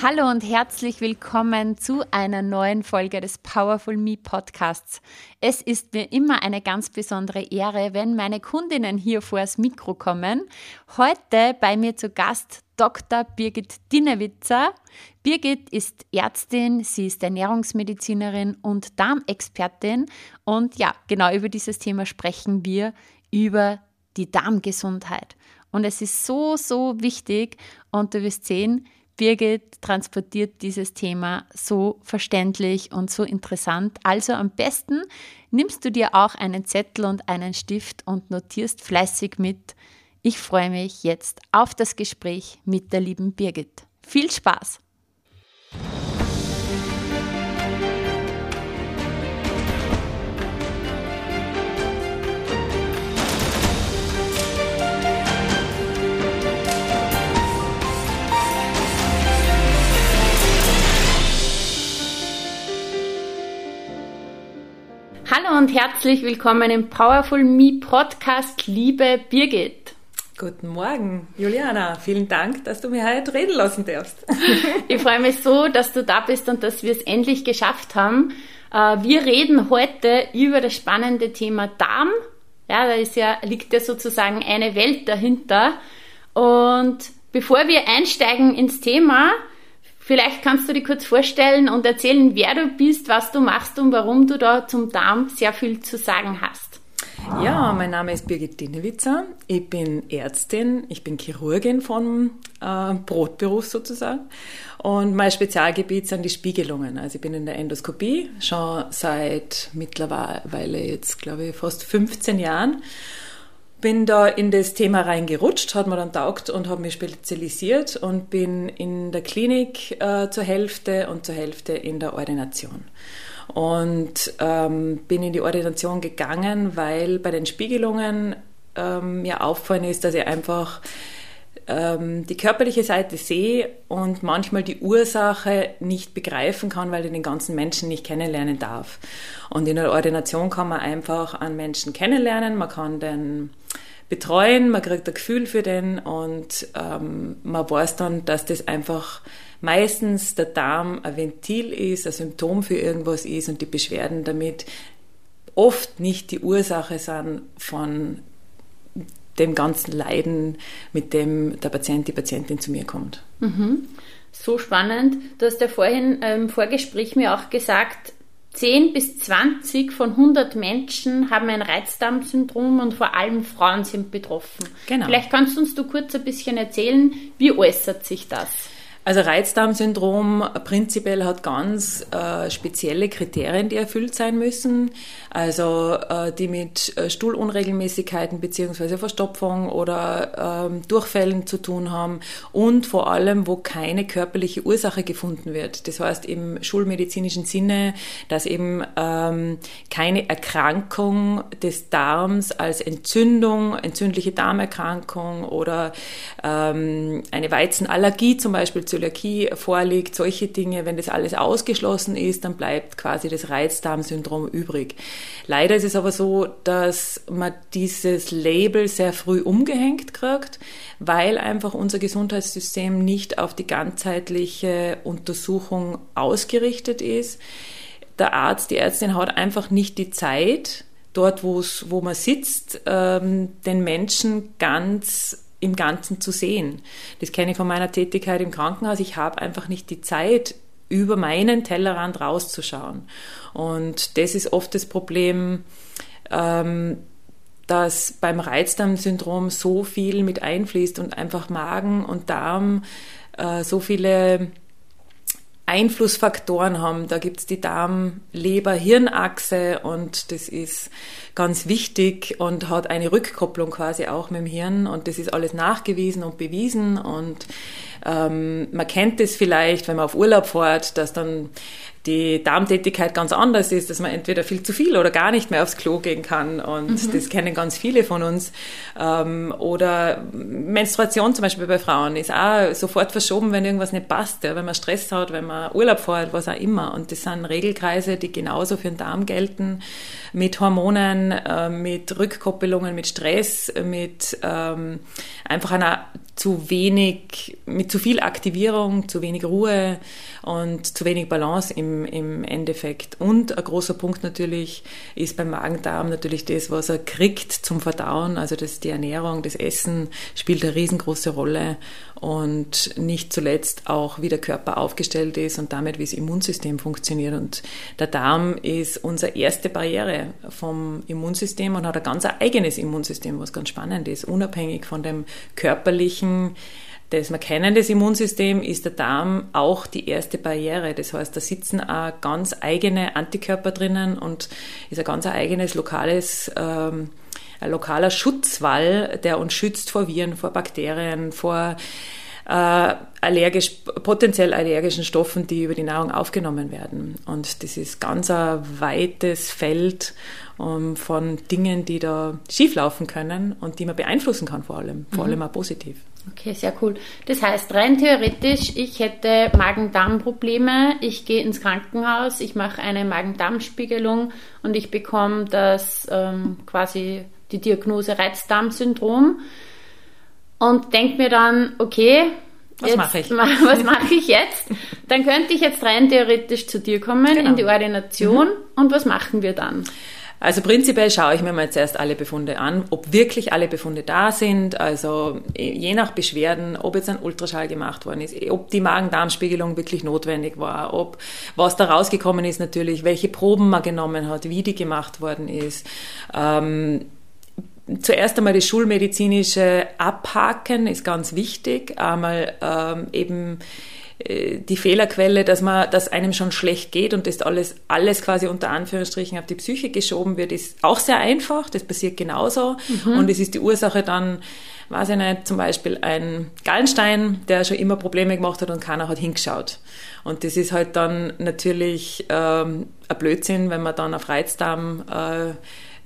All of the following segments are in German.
Hallo und herzlich willkommen zu einer neuen Folge des Powerful Me Podcasts. Es ist mir immer eine ganz besondere Ehre, wenn meine Kundinnen hier vor das Mikro kommen. Heute bei mir zu Gast Dr. Birgit Dinnewitzer. Birgit ist Ärztin, sie ist Ernährungsmedizinerin und Darmexpertin. Und ja, genau über dieses Thema sprechen wir über die Darmgesundheit. Und es ist so, so wichtig und du wirst sehen, Birgit transportiert dieses Thema so verständlich und so interessant. Also am besten nimmst du dir auch einen Zettel und einen Stift und notierst fleißig mit. Ich freue mich jetzt auf das Gespräch mit der lieben Birgit. Viel Spaß! Hallo und herzlich willkommen im Powerful Me Podcast, liebe Birgit. Guten Morgen, Juliana. Vielen Dank, dass du mir heute reden lassen darfst. ich freue mich so, dass du da bist und dass wir es endlich geschafft haben. Äh, wir reden heute über das spannende Thema Darm. Ja, da ist ja, liegt ja sozusagen eine Welt dahinter. Und bevor wir einsteigen ins Thema, Vielleicht kannst du dir kurz vorstellen und erzählen, wer du bist, was du machst und warum du da zum Darm sehr viel zu sagen hast. Ja, mein Name ist Birgit Dinewitzer. Ich bin Ärztin, ich bin Chirurgin vom äh, Brotberuf sozusagen. Und mein Spezialgebiet sind die Spiegelungen. Also ich bin in der Endoskopie schon seit mittlerweile jetzt, glaube ich, fast 15 Jahren bin da in das Thema reingerutscht, hat mir dann taugt und habe mich spezialisiert und bin in der Klinik äh, zur Hälfte und zur Hälfte in der Ordination. Und ähm, bin in die Ordination gegangen, weil bei den Spiegelungen ähm, mir auffallen ist, dass ich einfach ähm, die körperliche Seite sehe und manchmal die Ursache nicht begreifen kann, weil ich den ganzen Menschen nicht kennenlernen darf. Und in der Ordination kann man einfach einen Menschen kennenlernen, man kann den betreuen, man kriegt ein Gefühl für den und ähm, man weiß dann, dass das einfach meistens der Darm ein Ventil ist, ein Symptom für irgendwas ist und die Beschwerden damit oft nicht die Ursache sind von dem ganzen Leiden, mit dem der Patient, die Patientin zu mir kommt. Mhm. So spannend. Du hast ja vorhin im Vorgespräch mir auch gesagt, 10 bis 20 von 100 Menschen haben ein Reizdarmsyndrom und vor allem Frauen sind betroffen. Genau. Vielleicht kannst du uns du kurz ein bisschen erzählen, wie äußert sich das? Also Reizdarmsyndrom prinzipiell hat ganz äh, spezielle Kriterien, die erfüllt sein müssen. Also äh, die mit äh, Stuhlunregelmäßigkeiten beziehungsweise Verstopfung oder ähm, Durchfällen zu tun haben und vor allem, wo keine körperliche Ursache gefunden wird. Das heißt im schulmedizinischen Sinne, dass eben ähm, keine Erkrankung des Darms als Entzündung, entzündliche Darmerkrankung oder ähm, eine Weizenallergie zum Beispiel zu Zöliakie vorliegt, solche Dinge, wenn das alles ausgeschlossen ist, dann bleibt quasi das Reizdarmsyndrom übrig. Leider ist es aber so, dass man dieses Label sehr früh umgehängt kriegt, weil einfach unser Gesundheitssystem nicht auf die ganzheitliche Untersuchung ausgerichtet ist. Der Arzt, die Ärztin hat einfach nicht die Zeit, dort, wo man sitzt, ähm, den Menschen ganz im Ganzen zu sehen. Das kenne ich von meiner Tätigkeit im Krankenhaus. Ich habe einfach nicht die Zeit, über meinen Tellerrand rauszuschauen. Und das ist oft das Problem, ähm, dass beim Reizdarmsyndrom so viel mit einfließt und einfach Magen und Darm äh, so viele Einflussfaktoren haben. Da gibt's die Darm-Leber-Hirnachse und das ist ganz wichtig und hat eine Rückkopplung quasi auch mit dem Hirn und das ist alles nachgewiesen und bewiesen und ähm, man kennt es vielleicht, wenn man auf Urlaub fährt, dass dann die Darmtätigkeit ganz anders ist, dass man entweder viel zu viel oder gar nicht mehr aufs Klo gehen kann. Und mhm. das kennen ganz viele von uns. Ähm, oder Menstruation zum Beispiel bei Frauen ist auch sofort verschoben, wenn irgendwas nicht passt, ja, wenn man Stress hat, wenn man Urlaub fährt, was auch immer. Und das sind Regelkreise, die genauso für den Darm gelten, mit Hormonen, äh, mit Rückkoppelungen, mit Stress, mit ähm, einfach einer zu wenig, mit zu viel Aktivierung, zu wenig Ruhe und zu wenig Balance im, im Endeffekt. Und ein großer Punkt natürlich ist beim Magen-Darm natürlich das, was er kriegt zum Verdauen, also das, die Ernährung, das Essen spielt eine riesengroße Rolle und nicht zuletzt auch, wie der Körper aufgestellt ist und damit, wie das Immunsystem funktioniert. Und der Darm ist unsere erste Barriere vom Immunsystem und hat ein ganz eigenes Immunsystem, was ganz spannend ist, unabhängig von dem körperlichen das wir kennen, das Immunsystem, ist der Darm auch die erste Barriere. Das heißt, da sitzen auch ganz eigene Antikörper drinnen und ist ein ganz eigenes lokales ähm, ein lokaler Schutzwall, der uns schützt vor Viren, vor Bakterien, vor äh, allergisch, potenziell allergischen Stoffen, die über die Nahrung aufgenommen werden. Und das ist ganz ein weites Feld um, ähm, von Dingen, die da schieflaufen können und die man beeinflussen kann vor allem, vor mhm. allem auch positiv. Okay, sehr cool. Das heißt, rein theoretisch, ich hätte Magen-Darm-Probleme, ich gehe ins Krankenhaus, ich mache eine Magen-Darm-Spiegelung und ich bekomme das ähm, quasi die Diagnose Reizdarmsyndrom und denke mir dann, okay, was mache ich? Was mache ich jetzt? Dann könnte ich jetzt rein theoretisch zu dir kommen genau. in die Ordination mhm. und was machen wir dann? Also prinzipiell schaue ich mir mal zuerst alle Befunde an, ob wirklich alle Befunde da sind, also je nach Beschwerden, ob jetzt ein Ultraschall gemacht worden ist, ob die Magen-Darm-Spiegelung wirklich notwendig war, ob was da rausgekommen ist natürlich, welche Proben man genommen hat, wie die gemacht worden ist. Ähm, Zuerst einmal das schulmedizinische Abhaken ist ganz wichtig. Einmal ähm, eben die Fehlerquelle, dass man, dass einem schon schlecht geht und das alles, alles quasi unter Anführungsstrichen auf die Psyche geschoben wird, ist auch sehr einfach. Das passiert genauso. Mhm. Und es ist die Ursache dann, weiß ich nicht, zum Beispiel ein Gallenstein, der schon immer Probleme gemacht hat und keiner hat hingeschaut. Und das ist halt dann natürlich ähm, ein Blödsinn, wenn man dann auf Reizdarm äh,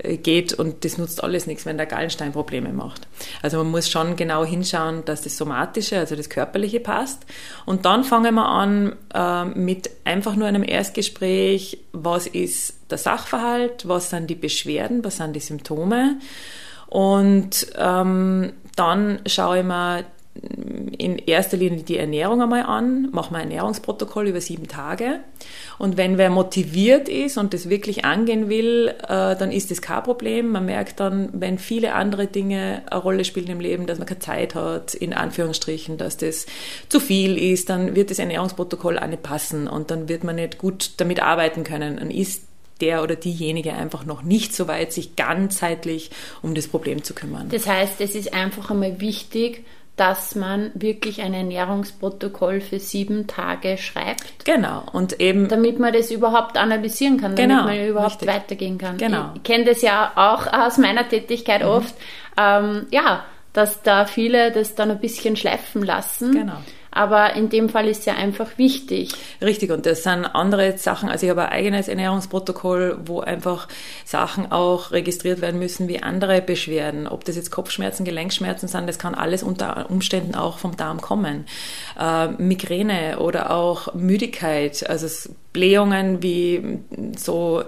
geht und das nutzt alles nichts, wenn der Gallenstein Probleme macht. Also man muss schon genau hinschauen, dass das Somatische, also das Körperliche passt. Und dann fangen wir an äh, mit einfach nur einem Erstgespräch, was ist der Sachverhalt, was sind die Beschwerden, was sind die Symptome. Und ähm, dann schaue ich mir in erster Linie die Ernährung einmal an, mache ein Ernährungsprotokoll über sieben Tage. Und wenn wer motiviert ist und das wirklich angehen will, äh, dann ist das kein Problem. Man merkt dann, wenn viele andere Dinge eine Rolle spielen im Leben, dass man keine Zeit hat, in Anführungsstrichen, dass das zu viel ist, dann wird das Ernährungsprotokoll auch nicht passen und dann wird man nicht gut damit arbeiten können. Dann ist der oder diejenige einfach noch nicht so weit, sich ganzheitlich um das Problem zu kümmern. Das heißt, es ist einfach einmal wichtig, dass man wirklich ein Ernährungsprotokoll für sieben Tage schreibt. Genau. Und eben. Damit man das überhaupt analysieren kann, damit genau, man überhaupt richtig. weitergehen kann. Genau. Ich kenne das ja auch aus meiner Tätigkeit mhm. oft. Ähm, ja, dass da viele das dann ein bisschen schleifen lassen. Genau. Aber in dem Fall ist es ja einfach wichtig. Richtig, und das sind andere Sachen. Also ich habe ein eigenes Ernährungsprotokoll, wo einfach Sachen auch registriert werden müssen wie andere Beschwerden. Ob das jetzt Kopfschmerzen, Gelenkschmerzen sind, das kann alles unter Umständen auch vom Darm kommen. Äh, Migräne oder auch Müdigkeit, also Blähungen wie so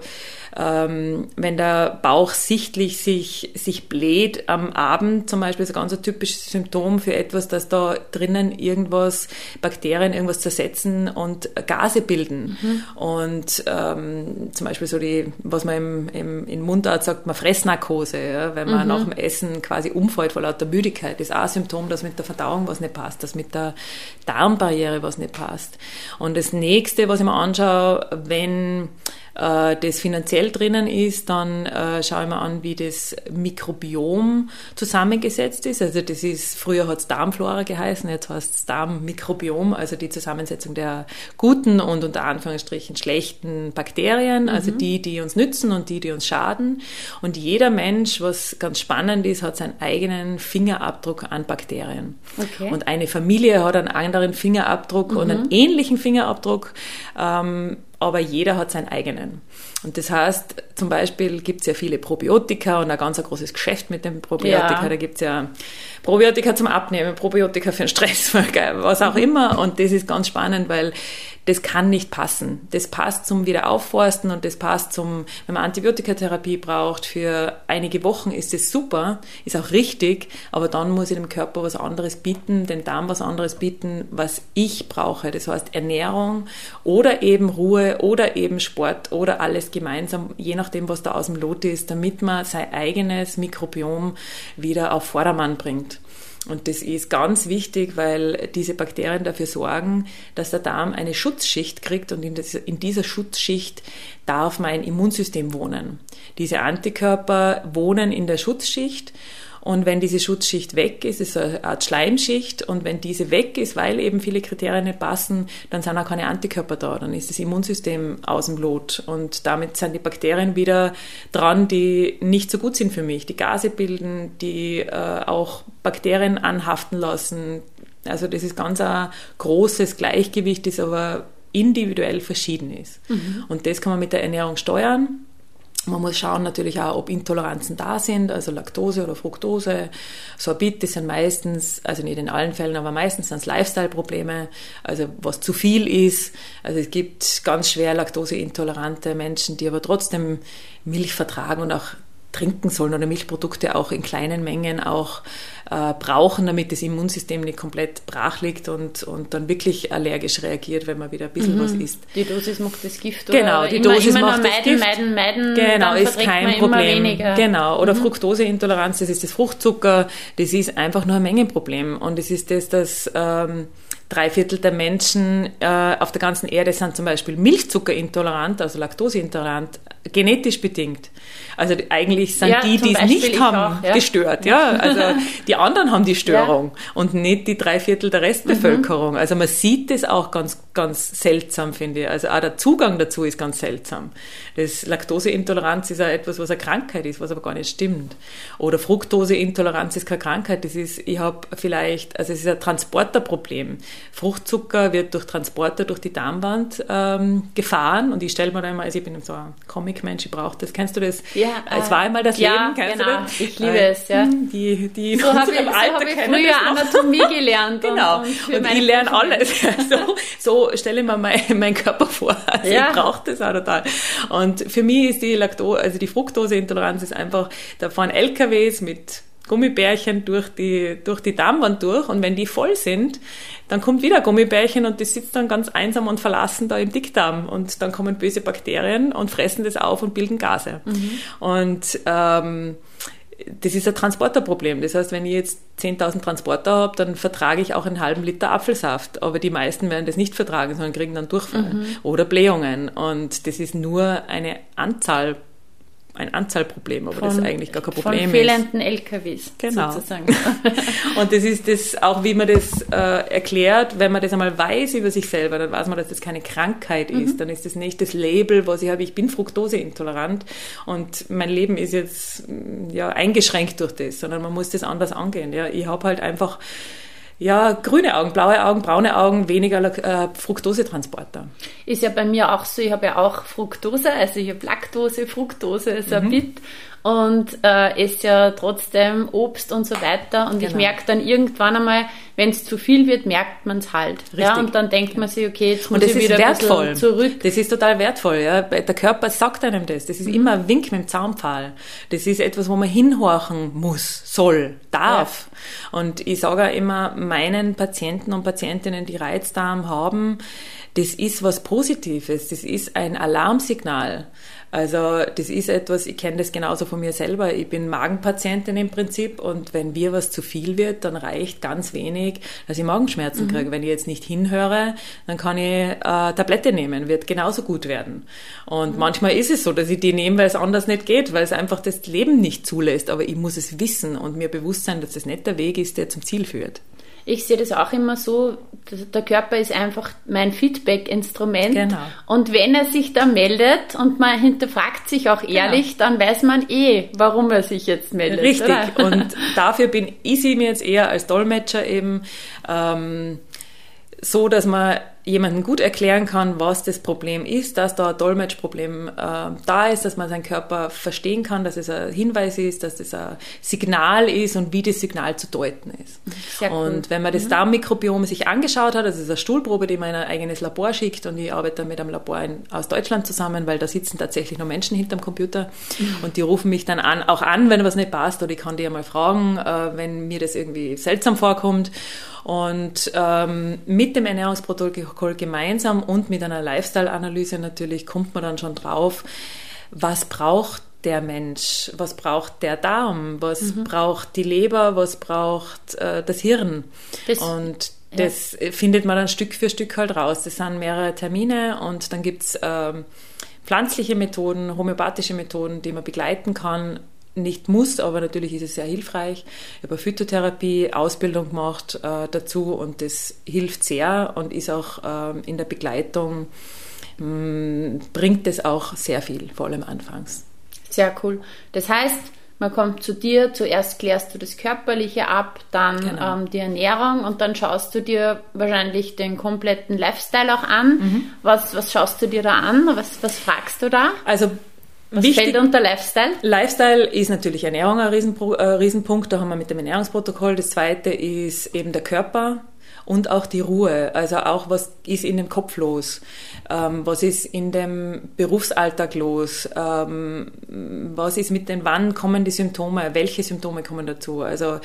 ähm, wenn der Bauch sichtlich sich, sich bläht am Abend zum Beispiel, ist ein ganz typisches Symptom für etwas, dass da drinnen irgendwas, Bakterien irgendwas zersetzen und Gase bilden. Mhm. Und ähm, zum Beispiel so die, was man im, im, in Mundart sagt, man Fressnarkose, ja, wenn man mhm. nach dem Essen quasi umfällt vor lauter Müdigkeit, ist auch ein Symptom, dass mit der Verdauung was nicht passt, dass mit der Darmbarriere was nicht passt. Und das nächste, was ich mir anschaue, wenn äh, das finanziell drinnen ist, dann äh, schaue ich mir an, wie das Mikrobiom zusammengesetzt ist. Also das ist, früher hat es Darmflora geheißen, jetzt heißt es Darmmikrobiom, also die Zusammensetzung der guten und unter Anführungsstrichen schlechten Bakterien, mhm. also die, die uns nützen und die, die uns schaden. Und jeder Mensch, was ganz spannend ist, hat seinen eigenen Fingerabdruck an Bakterien. Okay. Und eine Familie hat einen anderen Fingerabdruck mhm. und einen ähnlichen Fingerabdruck. Ähm, aber jeder hat seinen eigenen. Und das heißt, zum Beispiel gibt es ja viele Probiotika und ein ganz großes Geschäft mit dem Probiotika. Ja. Da gibt es ja Probiotika zum Abnehmen, Probiotika für den Stress, was auch immer. Und das ist ganz spannend, weil das kann nicht passen. Das passt zum Wiederaufforsten und das passt zum, wenn man Antibiotikatherapie braucht, für einige Wochen ist es super, ist auch richtig, aber dann muss ich dem Körper was anderes bieten, dem Darm was anderes bieten, was ich brauche. Das heißt Ernährung oder eben Ruhe oder eben Sport oder alles gemeinsam, je nachdem, was da aus dem Lot ist, damit man sein eigenes Mikrobiom wieder auf Vordermann bringt. Und das ist ganz wichtig, weil diese Bakterien dafür sorgen, dass der Darm eine Schutzschicht kriegt und in, dieser Schutzschicht darf mein Immunsystem wohnen. Diese Antikörper wohnen in der Schutzschicht und wenn diese Schutzschicht weg ist, ist es eine Art Schleimschicht. Und wenn diese weg ist, weil eben viele Kriterien nicht passen, dann sind auch keine Antikörper da. Dann ist das Immunsystem aus dem Lot. Und damit sind die Bakterien wieder dran, die nicht so gut sind für mich. Die Gase bilden, die äh, auch Bakterien anhaften lassen. Also das ist ganz ein großes Gleichgewicht, das aber individuell verschieden ist. Mhm. Und das kann man mit der Ernährung steuern. Man muss schauen natürlich auch, ob Intoleranzen da sind, also Laktose oder Fructose. Sorbit, das sind meistens, also nicht in allen Fällen, aber meistens sind es Lifestyle-Probleme, also was zu viel ist. Also es gibt ganz schwer laktoseintolerante Menschen, die aber trotzdem Milch vertragen und auch trinken sollen oder Milchprodukte auch in kleinen Mengen auch äh, brauchen, damit das Immunsystem nicht komplett brach liegt und, und dann wirklich allergisch reagiert, wenn man wieder ein bisschen mhm. was isst. Die Dosis macht das Gift. Genau, die Dosis immer macht das meiden, Gift. Meiden, meiden, genau, ist kein Problem. Genau, oder mhm. Fructoseintoleranz, das ist das Fruchtzucker, das ist einfach nur ein Mengenproblem und es ist das, dass ähm, drei Viertel der Menschen äh, auf der ganzen Erde sind zum Beispiel Milchzuckerintolerant, also Laktoseintolerant, genetisch bedingt. Also eigentlich sind ja, die, die es nicht haben, auch, ja. gestört. Ja, also die anderen haben die Störung ja. und nicht die drei Viertel der Restbevölkerung. Mhm. Also man sieht das auch ganz, ganz seltsam, finde ich. Also auch der Zugang dazu ist ganz seltsam. Das Laktoseintoleranz ist ja etwas, was eine Krankheit ist, was aber gar nicht stimmt. Oder Fructoseintoleranz ist keine Krankheit. Das ist, ich habe vielleicht, also es ist ein Transporterproblem. Fruchtzucker wird durch Transporter durch die Darmwand ähm, gefahren und ich stelle mir da immer, also ich bin so ein Comic-Mensch, ich brauche das. Kennst du das? Ja. Es war einmal das ja, Leben, kennst genau. du das? Ich liebe äh, es, ja. Die, die so habe ich, so hab ich früher Anatomie gelernt. genau. Und, und, und ich lerne alles. so, so stelle ich mir mein, meinen Körper vor. Also ja. ich brauche das auch total. Und für mich ist die Laktose, also die Fructoseintoleranz ist einfach, da fahren LKWs mit Gummibärchen durch die, durch die Darmwand durch und wenn die voll sind, dann kommt wieder Gummibärchen und das sitzt dann ganz einsam und verlassen da im Dickdarm und dann kommen böse Bakterien und fressen das auf und bilden Gase. Mhm. Und ähm, das ist ein Transporterproblem. Das heißt, wenn ich jetzt 10.000 Transporter habe, dann vertrage ich auch einen halben Liter Apfelsaft. Aber die meisten werden das nicht vertragen, sondern kriegen dann Durchfall mhm. oder Blähungen. Und das ist nur eine Anzahl ein Anzahlproblem, aber von, das ist eigentlich gar kein Problem von fehlenden ist. LKWs genau. sozusagen. und das ist das auch, wie man das äh, erklärt, wenn man das einmal weiß über sich selber, dann weiß man, dass das keine Krankheit mhm. ist, dann ist das nicht das Label, was ich habe, ich bin fruktoseintolerant und mein Leben ist jetzt ja eingeschränkt durch das, sondern man muss das anders angehen. Ja, ich habe halt einfach ja, grüne Augen, blaue Augen, braune Augen, weniger äh, Fructosetransporter. Ist ja bei mir auch so, ich habe ja auch Fructose, also ich habe Laktose, Fructose, Sorbit. Mhm und äh, esse ja trotzdem Obst und so weiter. Und genau. ich merke dann irgendwann einmal, wenn es zu viel wird, merkt man es halt. Richtig. Ja, und dann denkt man sich, okay, jetzt muss ich wieder wertvoll. ein zurück. Das ist total wertvoll. Ja. Der Körper sagt einem das. Das ist mhm. immer ein Wink mit dem Zaunpfahl. Das ist etwas, wo man hinhorchen muss, soll, darf. Ja. Und ich sage immer meinen Patienten und Patientinnen, die Reizdarm haben, das ist was Positives, das ist ein Alarmsignal. Also das ist etwas, ich kenne das genauso von mir selber. Ich bin Magenpatientin im Prinzip und wenn mir was zu viel wird, dann reicht ganz wenig, dass ich Magenschmerzen mhm. kriege. Wenn ich jetzt nicht hinhöre, dann kann ich äh, Tablette nehmen, wird genauso gut werden. Und mhm. manchmal ist es so, dass ich die nehme, weil es anders nicht geht, weil es einfach das Leben nicht zulässt. Aber ich muss es wissen und mir bewusst sein, dass das nicht der Weg ist, der zum Ziel führt ich sehe das auch immer so, der Körper ist einfach mein Feedback-Instrument. Genau. Und wenn er sich da meldet und man hinterfragt sich auch genau. ehrlich, genau. dann weiß man eh, warum er sich jetzt meldet. Richtig. Oder? Und dafür bin ich sie mir jetzt eher als Dolmetscher eben ähm, so, dass man jemandem gut erklären kann, was das Problem ist, dass da ein Dolmetschproblem äh, da ist, dass man seinen Körper verstehen kann, dass es ein Hinweis ist, dass es ein Signal ist und wie das Signal zu deuten ist. Sehr und cool. wenn man das mhm. Darmmikrobiom sich angeschaut hat, das ist eine Stuhlprobe, die man in ein eigenes Labor schickt und ich arbeite mit einem Labor in, aus Deutschland zusammen, weil da sitzen tatsächlich nur Menschen hinterm Computer mhm. und die rufen mich dann an, auch an, wenn was nicht passt oder ich kann die ja mal fragen, äh, wenn mir das irgendwie seltsam vorkommt. Und ähm, mit dem Ernährungsprotokoll gemeinsam und mit einer Lifestyle-Analyse natürlich kommt man dann schon drauf, was braucht der Mensch, was braucht der Darm, was mhm. braucht die Leber, was braucht äh, das Hirn. Das, und das ja. findet man dann Stück für Stück halt raus. Das sind mehrere Termine und dann gibt's ähm, pflanzliche Methoden, homöopathische Methoden, die man begleiten kann nicht muss, aber natürlich ist es sehr hilfreich. Ich habe Phytotherapie, Ausbildung gemacht äh, dazu und das hilft sehr und ist auch äh, in der Begleitung, mh, mm, bringt es auch sehr viel, vor allem anfangs. Sehr cool. Das heißt, man kommt zu dir, zuerst klärst du das Körperliche ab, dann genau. ähm, die Ernährung und dann schaust du dir wahrscheinlich den kompletten Lifestyle auch an. Mhm. Was, was schaust du dir da an? Was, was fragst du da? Also was Wichtig, fällt unter Lifestyle? Lifestyle ist natürlich Ernährung ein Riesenpro, äh, Riesenpunkt. Da haben wir mit dem Ernährungsprotokoll. Das zweite ist eben der Körper und auch die Ruhe. Also auch, was ist in dem Kopf los? Ähm, was ist in dem Berufsalltag los? Ähm, was ist mit den, wann kommen die Symptome? Welche Symptome kommen dazu? Also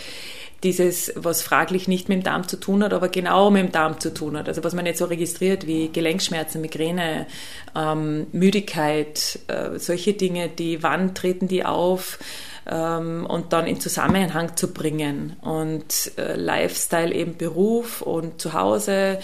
dieses, was fraglich nicht mit dem Darm zu tun hat, aber genau mit dem Darm zu tun hat. Also was man jetzt so registriert wie Gelenkschmerzen, Migräne, ähm, Müdigkeit, äh, solche Dinge, die wann treten die auf ähm, und dann in Zusammenhang zu bringen. Und äh, Lifestyle eben Beruf und Zuhause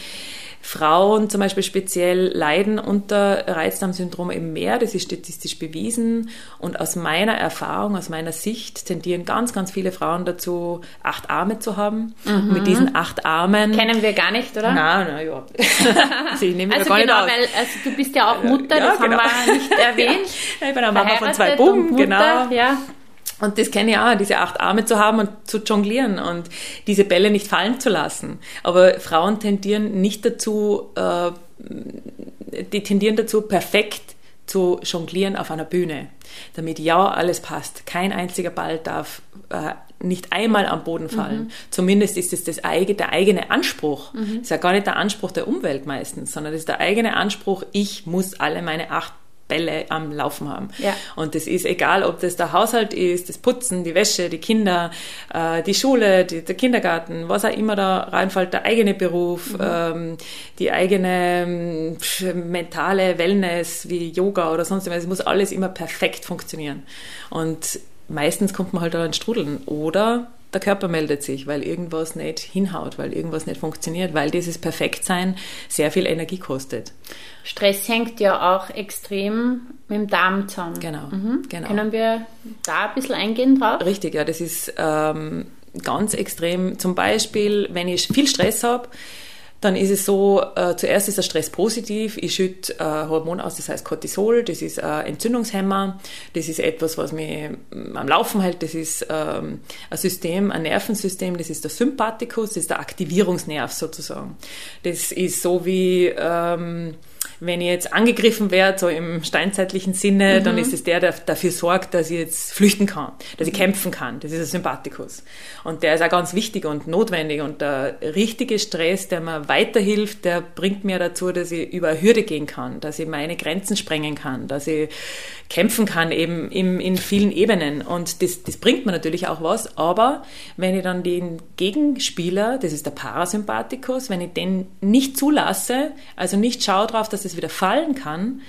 Frauen zum Beispiel speziell leiden unter Reizdarmsyndrom eben mehr. Das ist statistisch bewiesen. Und aus meiner Erfahrung, aus meiner Sicht tendieren ganz, ganz viele Frauen dazu, acht Arme zu haben. Mhm. mit diesen acht Armen. Kennen wir gar nicht, oder? Nein, nein, ja. also ich nehme also gar genau, nicht weil also du bist ja auch Mutter, ja, das genau. haben wir nicht erwähnt. Ja, ich bin auch Mama von zwei Buben, genau. Ja. Und das kenne ich auch, diese acht Arme zu haben und zu jonglieren und diese Bälle nicht fallen zu lassen. Aber Frauen tendieren nicht dazu, äh, die tendieren dazu, perfekt zu jonglieren auf einer Bühne, damit ja alles passt. Kein einziger Ball darf äh, nicht einmal am Boden fallen. Mhm. Zumindest ist es das eigene, der eigene Anspruch. Mhm. Das ist ja gar nicht der Anspruch der Umwelt meistens, sondern das ist der eigene Anspruch, ich muss alle meine acht Bälle am Laufen haben. Ja. Und das ist egal, ob das der Haushalt ist, das Putzen, die Wäsche, die Kinder, äh, die Schule, die, der Kindergarten, was auch immer da reinfällt, der eigene Beruf, mhm. ähm, die eigene äh, mentale Wellness wie Yoga oder sonst was. Es muss alles immer perfekt funktionieren. Und meistens kommt man halt da ins Strudeln. Oder der Körper meldet sich, weil irgendwas nicht hinhaut, weil irgendwas nicht funktioniert, weil dieses Perfektsein sehr viel Energie kostet. Stress hängt ja auch extrem mit dem Darm zusammen. Genau, mhm. genau. Können wir da ein bisschen eingehen drauf? Richtig, ja, das ist ähm, ganz extrem. Zum Beispiel, wenn ich viel Stress habe, dann ist es so, äh, zuerst ist der Stress positiv, ich schütte äh, Hormon aus, das heißt Cortisol, das ist ein Entzündungshemmer, das ist etwas, was mich mm, am Laufen hält, das ist ähm, ein System, ein Nervensystem, das ist der Sympathikus, das ist der Aktivierungsnerv sozusagen. Das ist so wie... Ähm, wenn ich jetzt angegriffen werde, so im steinzeitlichen Sinne, mhm. dann ist es der, der dafür sorgt, dass ich jetzt flüchten kann, dass ich mhm. kämpfen kann. Das ist ein Sympathikus. Und der ist auch ganz wichtig und notwendig. Und der richtige Stress, der mir weiterhilft, der bringt mir dazu, dass ich über eine Hürde gehen kann, dass ich meine Grenzen sprengen kann, dass ich kämpfen kann eben im, in vielen Ebenen. Und das, das bringt mir natürlich auch was. Aber wenn ich dann den Gegenspieler, das ist der Parasympathikus, wenn ich den nicht zulasse, also nicht schaue darauf, dass es wieder fallen kann,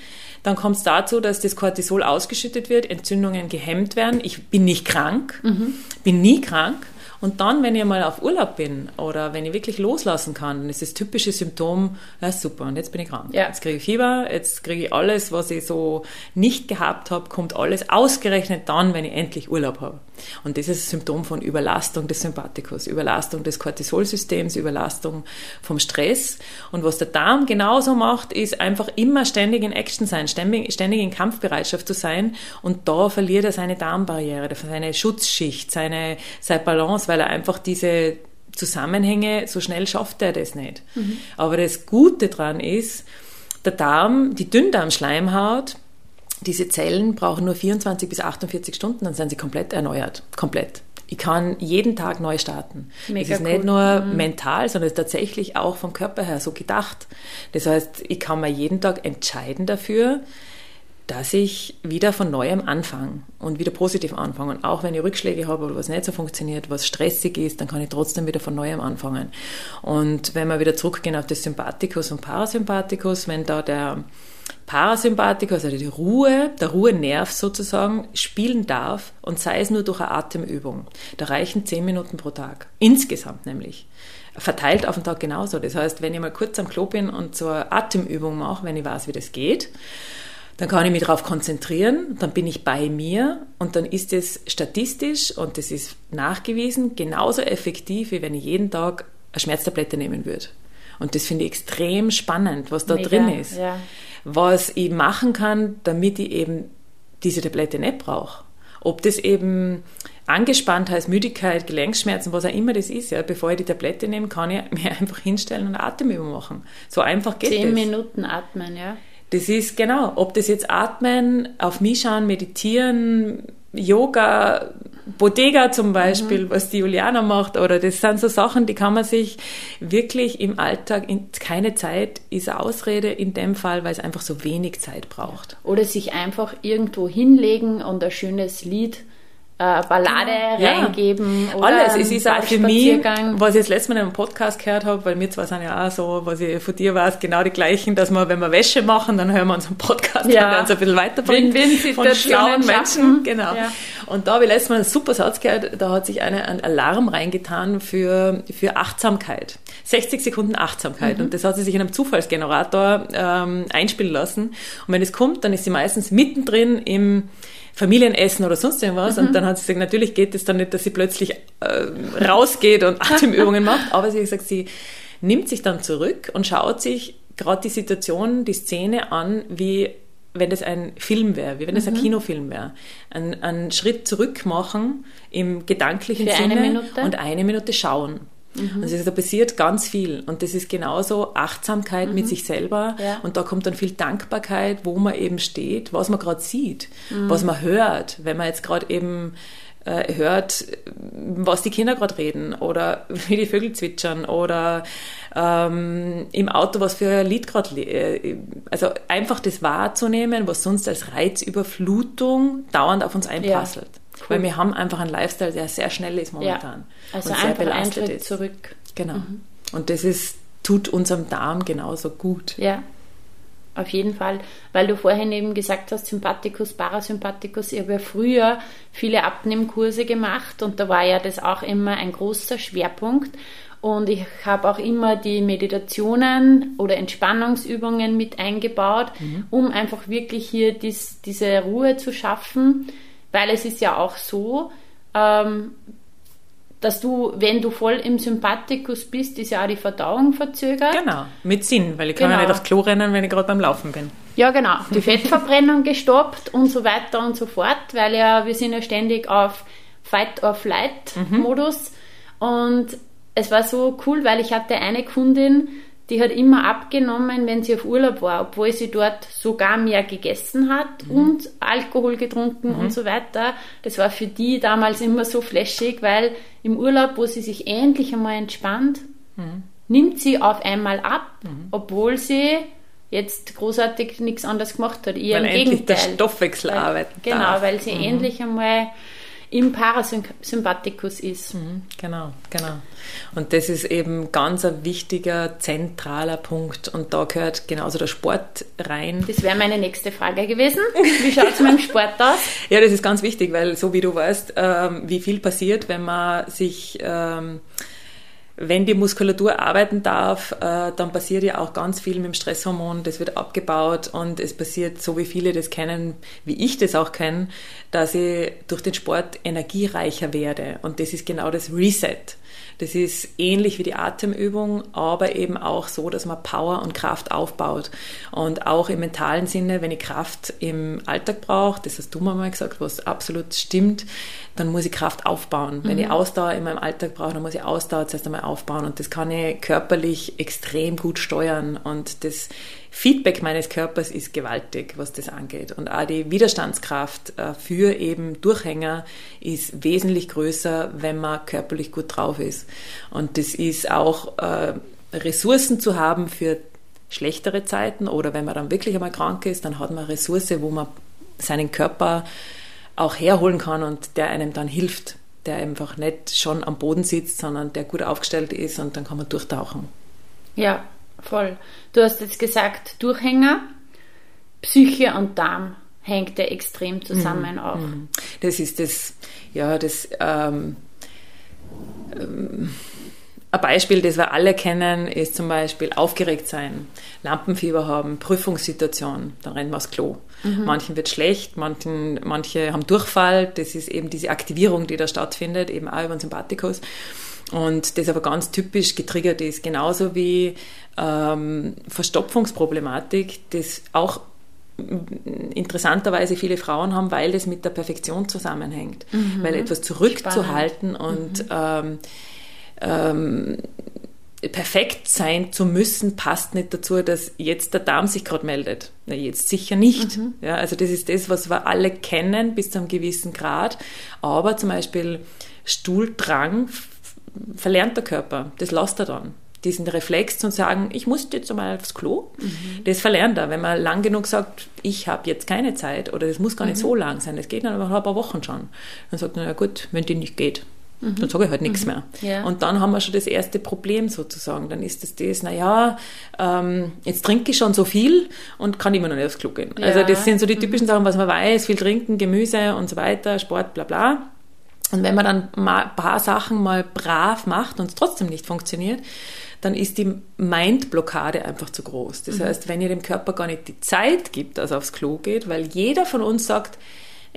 dann kommt es dazu, dass das Cortisol ausgeschüttet wird, Entzündungen gehemmt werden. Ich bin nicht krank, mhm. bin nie krank. Und dann, wenn ich mal auf Urlaub bin oder wenn ich wirklich loslassen kann, dann ist das typische Symptom, ja super, und jetzt bin ich krank. Ja. Jetzt kriege ich Fieber, jetzt kriege ich alles, was ich so nicht gehabt habe, kommt alles ausgerechnet dann, wenn ich endlich Urlaub habe. Und das ist ein Symptom von Überlastung des Sympathikus, Überlastung des Cortisolsystems, Überlastung vom Stress. Und was der Darm genauso macht, ist einfach immer ständig in Action sein, ständig, ständig in Kampfbereitschaft zu sein. Und da verliert er seine Darmbarriere, seine Schutzschicht, seine, seine Balance, weil er einfach diese Zusammenhänge, so schnell schafft er das nicht. Mhm. Aber das Gute daran ist, der Darm, die Dünndarmschleimhaut, diese Zellen brauchen nur 24 bis 48 Stunden, dann sind sie komplett erneuert. Komplett. Ich kann jeden Tag neu starten. Mega es ist cool. nicht nur mhm. mental, sondern es ist tatsächlich auch vom Körper her so gedacht. Das heißt, ich kann mir jeden Tag entscheiden dafür, dass ich wieder von neuem anfange und wieder positiv anfange. Und auch wenn ich Rückschläge habe oder was nicht so funktioniert, was stressig ist, dann kann ich trotzdem wieder von neuem anfangen. Und wenn wir wieder zurückgehen auf das Sympathikus und Parasympathikus, wenn da der Parasympathikus, also die Ruhe, der Ruhenerv sozusagen, spielen darf und sei es nur durch eine Atemübung. Da reichen zehn Minuten pro Tag. Insgesamt nämlich. Verteilt auf den Tag genauso. Das heißt, wenn ich mal kurz am Klo bin und so eine Atemübung mache, wenn ich weiß, wie das geht, dann kann ich mich darauf konzentrieren, dann bin ich bei mir und dann ist es statistisch und das ist nachgewiesen genauso effektiv, wie wenn ich jeden Tag eine Schmerztablette nehmen würde. Und das finde ich extrem spannend, was da Mega, drin ist. Ja. Was ich machen kann, damit ich eben diese Tablette nicht brauche. Ob das eben Angespanntheit, Müdigkeit, Gelenkschmerzen, was auch immer das ist, ja, bevor ich die Tablette nehme, kann ich mir einfach hinstellen und Atemübung machen. So einfach geht Zehn das. Zehn Minuten atmen, ja. Das ist genau, ob das jetzt Atmen, auf mich schauen, meditieren, Yoga, Bodega zum Beispiel, mhm. was die Juliana macht, oder das sind so Sachen, die kann man sich wirklich im Alltag, in, keine Zeit ist eine Ausrede in dem Fall, weil es einfach so wenig Zeit braucht. Oder sich einfach irgendwo hinlegen und ein schönes Lied äh, Ballade ja. reingeben oder alles. Es ist auch für mich, was ich das letzte Mal in einem Podcast gehört habe, weil wir zwar sind ja auch so, was ich von dir weiß, genau die gleichen, dass wir, wenn wir Wäsche machen, dann hören wir unseren Podcast, ja. der uns ein bisschen weiterbringt Win -win von schlauen Menschen. Genau. Ja. Und da habe ich letztes Mal einen super Satz gehört, da hat sich einer einen Alarm reingetan für, für Achtsamkeit. 60 Sekunden Achtsamkeit. Mhm. Und das hat sie sich in einem Zufallsgenerator ähm, einspielen lassen. Und wenn es kommt, dann ist sie meistens mittendrin im Familienessen oder sonst irgendwas. Mhm. Und dann hat sie gesagt, natürlich geht es dann nicht, dass sie plötzlich äh, rausgeht und Atemübungen macht, aber sie hat gesagt, sie nimmt sich dann zurück und schaut sich gerade die Situation, die Szene an, wie wenn das ein Film wäre, wie wenn das mhm. ein Kinofilm wäre. Ein, einen Schritt zurück machen im gedanklichen Für Sinne eine und eine Minute schauen. Mhm. Also da passiert ganz viel. Und das ist genauso Achtsamkeit mhm. mit sich selber. Ja. Und da kommt dann viel Dankbarkeit, wo man eben steht, was man gerade sieht, mhm. was man hört. Wenn man jetzt gerade eben äh, hört, was die Kinder gerade reden oder wie die Vögel zwitschern oder ähm, im Auto, was für ein Lied gerade, äh, also einfach das wahrzunehmen, was sonst als Reizüberflutung dauernd auf uns einprasselt. Ja. Cool. Weil wir haben einfach einen Lifestyle, der sehr schnell ist momentan. Ja. Also und sehr belastet einen Schritt ist. zurück. Genau. Mhm. Und das ist, tut unserem Darm genauso gut. Ja, auf jeden Fall. Weil du vorhin eben gesagt hast, Sympathikus, Parasympathikus. Ich habe ja früher viele Abnehmkurse gemacht und da war ja das auch immer ein großer Schwerpunkt. Und ich habe auch immer die Meditationen oder Entspannungsübungen mit eingebaut, mhm. um einfach wirklich hier dies, diese Ruhe zu schaffen weil es ist ja auch so, ähm, dass du, wenn du voll im Sympathikus bist, ist ja auch die Verdauung verzögert. Genau, mit Sinn, weil ich kann genau. ja nicht aufs Klo rennen, wenn ich gerade beim Laufen bin. Ja, genau. Die Fettverbrennung gestoppt und so weiter und so fort, weil ja, wir sind ja ständig auf Fight-or-Flight-Modus. Mhm. Und es war so cool, weil ich hatte eine Kundin, die hat immer abgenommen, wenn sie auf Urlaub war, obwohl sie dort sogar mehr gegessen hat mhm. und Alkohol getrunken mhm. und so weiter. Das war für die damals immer so flashig, weil im Urlaub, wo sie sich endlich einmal entspannt, mhm. nimmt sie auf einmal ab, mhm. obwohl sie jetzt großartig nichts anderes gemacht hat. Eher weil im endlich Gegenteil. der Stoffwechsel weil, arbeiten Genau, darf. weil sie mhm. endlich einmal im Parasympathikus ist. Mhm, genau, genau. Und das ist eben ganz ein wichtiger, zentraler Punkt. Und da gehört genauso der Sport rein. Das wäre meine nächste Frage gewesen. Wie schaut es mit dem Sport aus? Ja, das ist ganz wichtig, weil so wie du weißt, ähm, wie viel passiert, wenn man sich ähm, wenn die Muskulatur arbeiten darf, äh, dann passiert ja auch ganz viel mit dem Stresshormon, das wird abgebaut und es passiert, so wie viele das kennen, wie ich das auch kenne, dass ich durch den Sport energiereicher werde. Und das ist genau das Reset. Das ist ähnlich wie die Atemübung, aber eben auch so, dass man Power und Kraft aufbaut. Und auch im mentalen Sinne, wenn ich Kraft im Alltag brauche, das hast du mir mal gesagt, was absolut stimmt, dann muss ich Kraft aufbauen. Wenn ich mhm. Ausdauer in meinem Alltag brauche, dann muss ich Ausdauer zuerst einmal aufbauen. Und das kann ich körperlich extrem gut steuern. Und das Feedback meines Körpers ist gewaltig, was das angeht. Und auch die Widerstandskraft äh, für eben Durchhänger ist wesentlich größer, wenn man körperlich gut drauf ist. Und das ist auch äh, Ressourcen zu haben für schlechtere Zeiten oder wenn man dann wirklich einmal krank ist, dann hat man eine Ressource, wo man seinen Körper auch herholen kann und der einem dann hilft, der einfach nicht schon am Boden sitzt, sondern der gut aufgestellt ist und dann kann man durchtauchen. Ja, voll. Du hast jetzt gesagt, Durchhänger, Psyche und Darm hängt ja extrem zusammen mhm. auch. Mhm. Das ist das, ja, das ähm, ähm, ein Beispiel, das wir alle kennen, ist zum Beispiel aufgeregt sein, Lampenfieber haben, Prüfungssituation, dann rennen wir aufs Klo. Mhm. Manchen wird schlecht, manchen, manche haben Durchfall, das ist eben diese Aktivierung, die da stattfindet, eben auch über den Sympathikus. Und das aber ganz typisch getriggert ist, genauso wie ähm, Verstopfungsproblematik, das auch interessanterweise viele Frauen haben, weil das mit der Perfektion zusammenhängt. Mhm. Weil etwas zurückzuhalten Spannend. und mhm. ähm, ähm, perfekt sein zu müssen, passt nicht dazu, dass jetzt der Darm sich gerade meldet. Na, jetzt sicher nicht. Mhm. Ja, also das ist das, was wir alle kennen bis zu einem gewissen Grad. Aber zum Beispiel Stuhldrang verlernt der Körper. Das lässt er dann. Diesen Reflex zu sagen, ich muss jetzt einmal aufs Klo, mhm. das verlernt er. Wenn man lang genug sagt, ich habe jetzt keine Zeit oder das muss gar nicht mhm. so lang sein, das geht dann aber ein paar Wochen schon. Dann sagt man, ja gut, wenn die nicht geht, Mhm. Dann sage ich halt nichts mhm. mehr. Ja. Und dann haben wir schon das erste Problem sozusagen. Dann ist das das, naja, ähm, jetzt trinke ich schon so viel und kann immer noch nicht aufs Klo gehen. Ja. Also das sind so die mhm. typischen Sachen, was man weiß, viel trinken, Gemüse und so weiter, Sport, bla bla. Und wenn man dann mal ein paar Sachen mal brav macht und es trotzdem nicht funktioniert, dann ist die Mindblockade einfach zu groß. Das mhm. heißt, wenn ihr dem Körper gar nicht die Zeit gibt, dass er aufs Klo geht, weil jeder von uns sagt,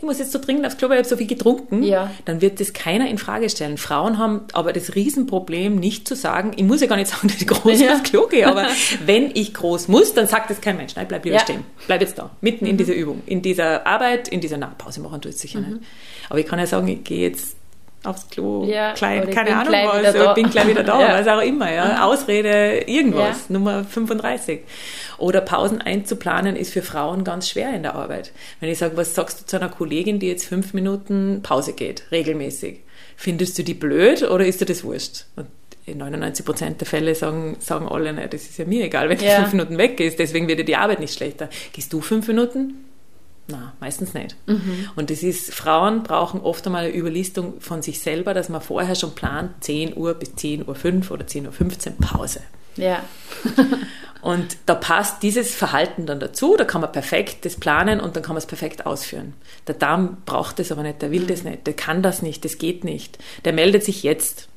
ich muss jetzt so dringend aufs Klo, weil ich habe so viel getrunken, ja. dann wird das keiner in Frage stellen. Frauen haben aber das Riesenproblem, nicht zu sagen, ich muss ja gar nicht sagen, dass ich groß ja. aufs Klo gehe, aber wenn ich groß muss, dann sagt das kein Mensch. Nein, bleib lieber ja. stehen. Bleib jetzt da, mitten mhm. in dieser Übung, in dieser Arbeit, in dieser, na, Pause machen tut es sicher mhm. nicht. Aber ich kann ja sagen, ich gehe jetzt aufs Klo, ja, klein, keine Ahnung was, ich bin gleich wieder da, ja. was auch immer, ja. Ausrede, irgendwas, ja. Nummer 35. Oder Pausen einzuplanen ist für Frauen ganz schwer in der Arbeit. Wenn ich sage, was sagst du zu einer Kollegin, die jetzt fünf Minuten Pause geht, regelmäßig? Findest du die blöd oder ist dir das wurscht? Und in 99 Prozent der Fälle sagen, sagen alle, ne, das ist ja mir egal, wenn die fünf Minuten weg ist, deswegen wird dir die Arbeit nicht schlechter. Gehst du fünf Minuten? Na, meistens nicht. Mhm. Und das ist, Frauen brauchen oft einmal eine Überlistung von sich selber, dass man vorher schon plant, 10 Uhr bis 10 Uhr 5 oder 10 Uhr 15 Pause. Ja. und da passt dieses Verhalten dann dazu, da kann man perfekt das planen und dann kann man es perfekt ausführen. Der Darm braucht das aber nicht, der will mhm. das nicht, der kann das nicht, das geht nicht. Der meldet sich jetzt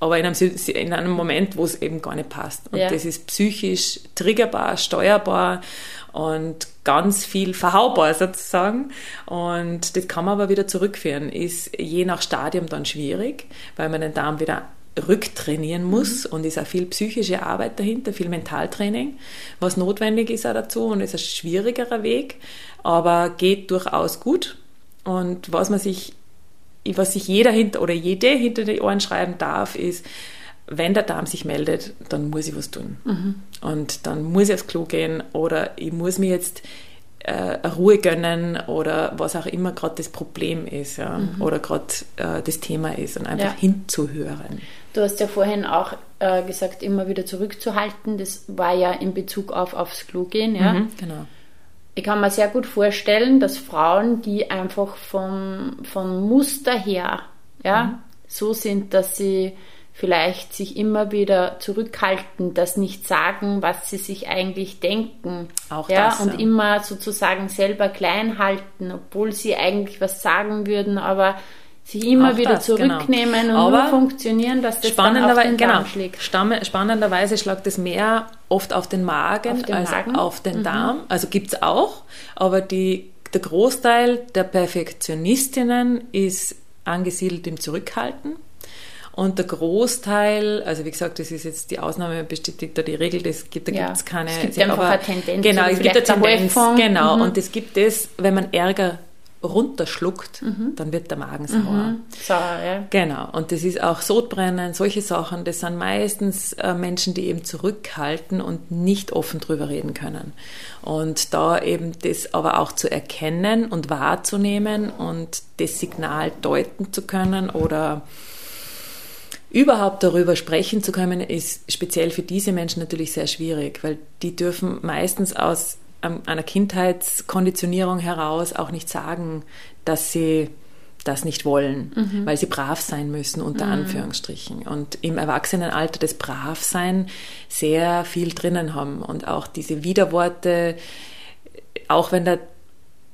aber in einem, in einem Moment, wo es eben gar nicht passt. Und ja. das ist psychisch triggerbar, steuerbar und ganz viel verhaubar sozusagen. Und das kann man aber wieder zurückführen. Ist je nach Stadium dann schwierig, weil man den Darm wieder rücktrainieren muss mhm. und ist auch viel psychische Arbeit dahinter, viel Mentaltraining, was notwendig ist auch dazu und ist ein schwierigerer Weg, aber geht durchaus gut. Und was man sich was sich jeder hinter oder jede hinter die Ohren schreiben darf, ist, wenn der Darm sich meldet, dann muss ich was tun. Mhm. Und dann muss ich aufs Klo gehen oder ich muss mir jetzt äh, Ruhe gönnen oder was auch immer gerade das Problem ist ja, mhm. oder gerade äh, das Thema ist und einfach ja. hinzuhören. Du hast ja vorhin auch äh, gesagt, immer wieder zurückzuhalten. Das war ja in Bezug auf aufs Klo gehen. Ja? Mhm, genau. Ich kann mir sehr gut vorstellen, dass Frauen, die einfach vom, vom Muster her ja, mhm. so sind, dass sie vielleicht sich immer wieder zurückhalten, das nicht sagen, was sie sich eigentlich denken. Auch ja, das, und ja. immer sozusagen selber klein halten, obwohl sie eigentlich was sagen würden, aber sich immer Auch wieder das, genau. zurücknehmen genau. und nur funktionieren, dass das dann auf den genau, Darm schlägt. Spannenderweise schlagt es mehr oft auf den Magen auf den als Magen? auf den mhm. Darm. Also gibt es auch, aber die, der Großteil der Perfektionistinnen ist angesiedelt im Zurückhalten. Und der Großteil, also wie gesagt, das ist jetzt die Ausnahme bestätigt da die Regel, das gibt, da ja, gibt es keine. Es gibt einfach aber, eine Tendenz. Genau, es gibt eine Tendenz. Genau, mhm. und es gibt es, wenn man Ärger runterschluckt, mhm. dann wird der Magen sauer. Mhm. Sauer, ja. Genau. Und das ist auch Sodbrennen, solche Sachen, das sind meistens äh, Menschen, die eben zurückhalten und nicht offen drüber reden können. Und da eben das aber auch zu erkennen und wahrzunehmen und das Signal deuten zu können oder überhaupt darüber sprechen zu können, ist speziell für diese Menschen natürlich sehr schwierig, weil die dürfen meistens aus einer Kindheitskonditionierung heraus auch nicht sagen, dass sie das nicht wollen, mhm. weil sie brav sein müssen, unter mhm. Anführungsstrichen. Und im Erwachsenenalter das Bravsein sehr viel drinnen haben und auch diese Widerworte, auch wenn der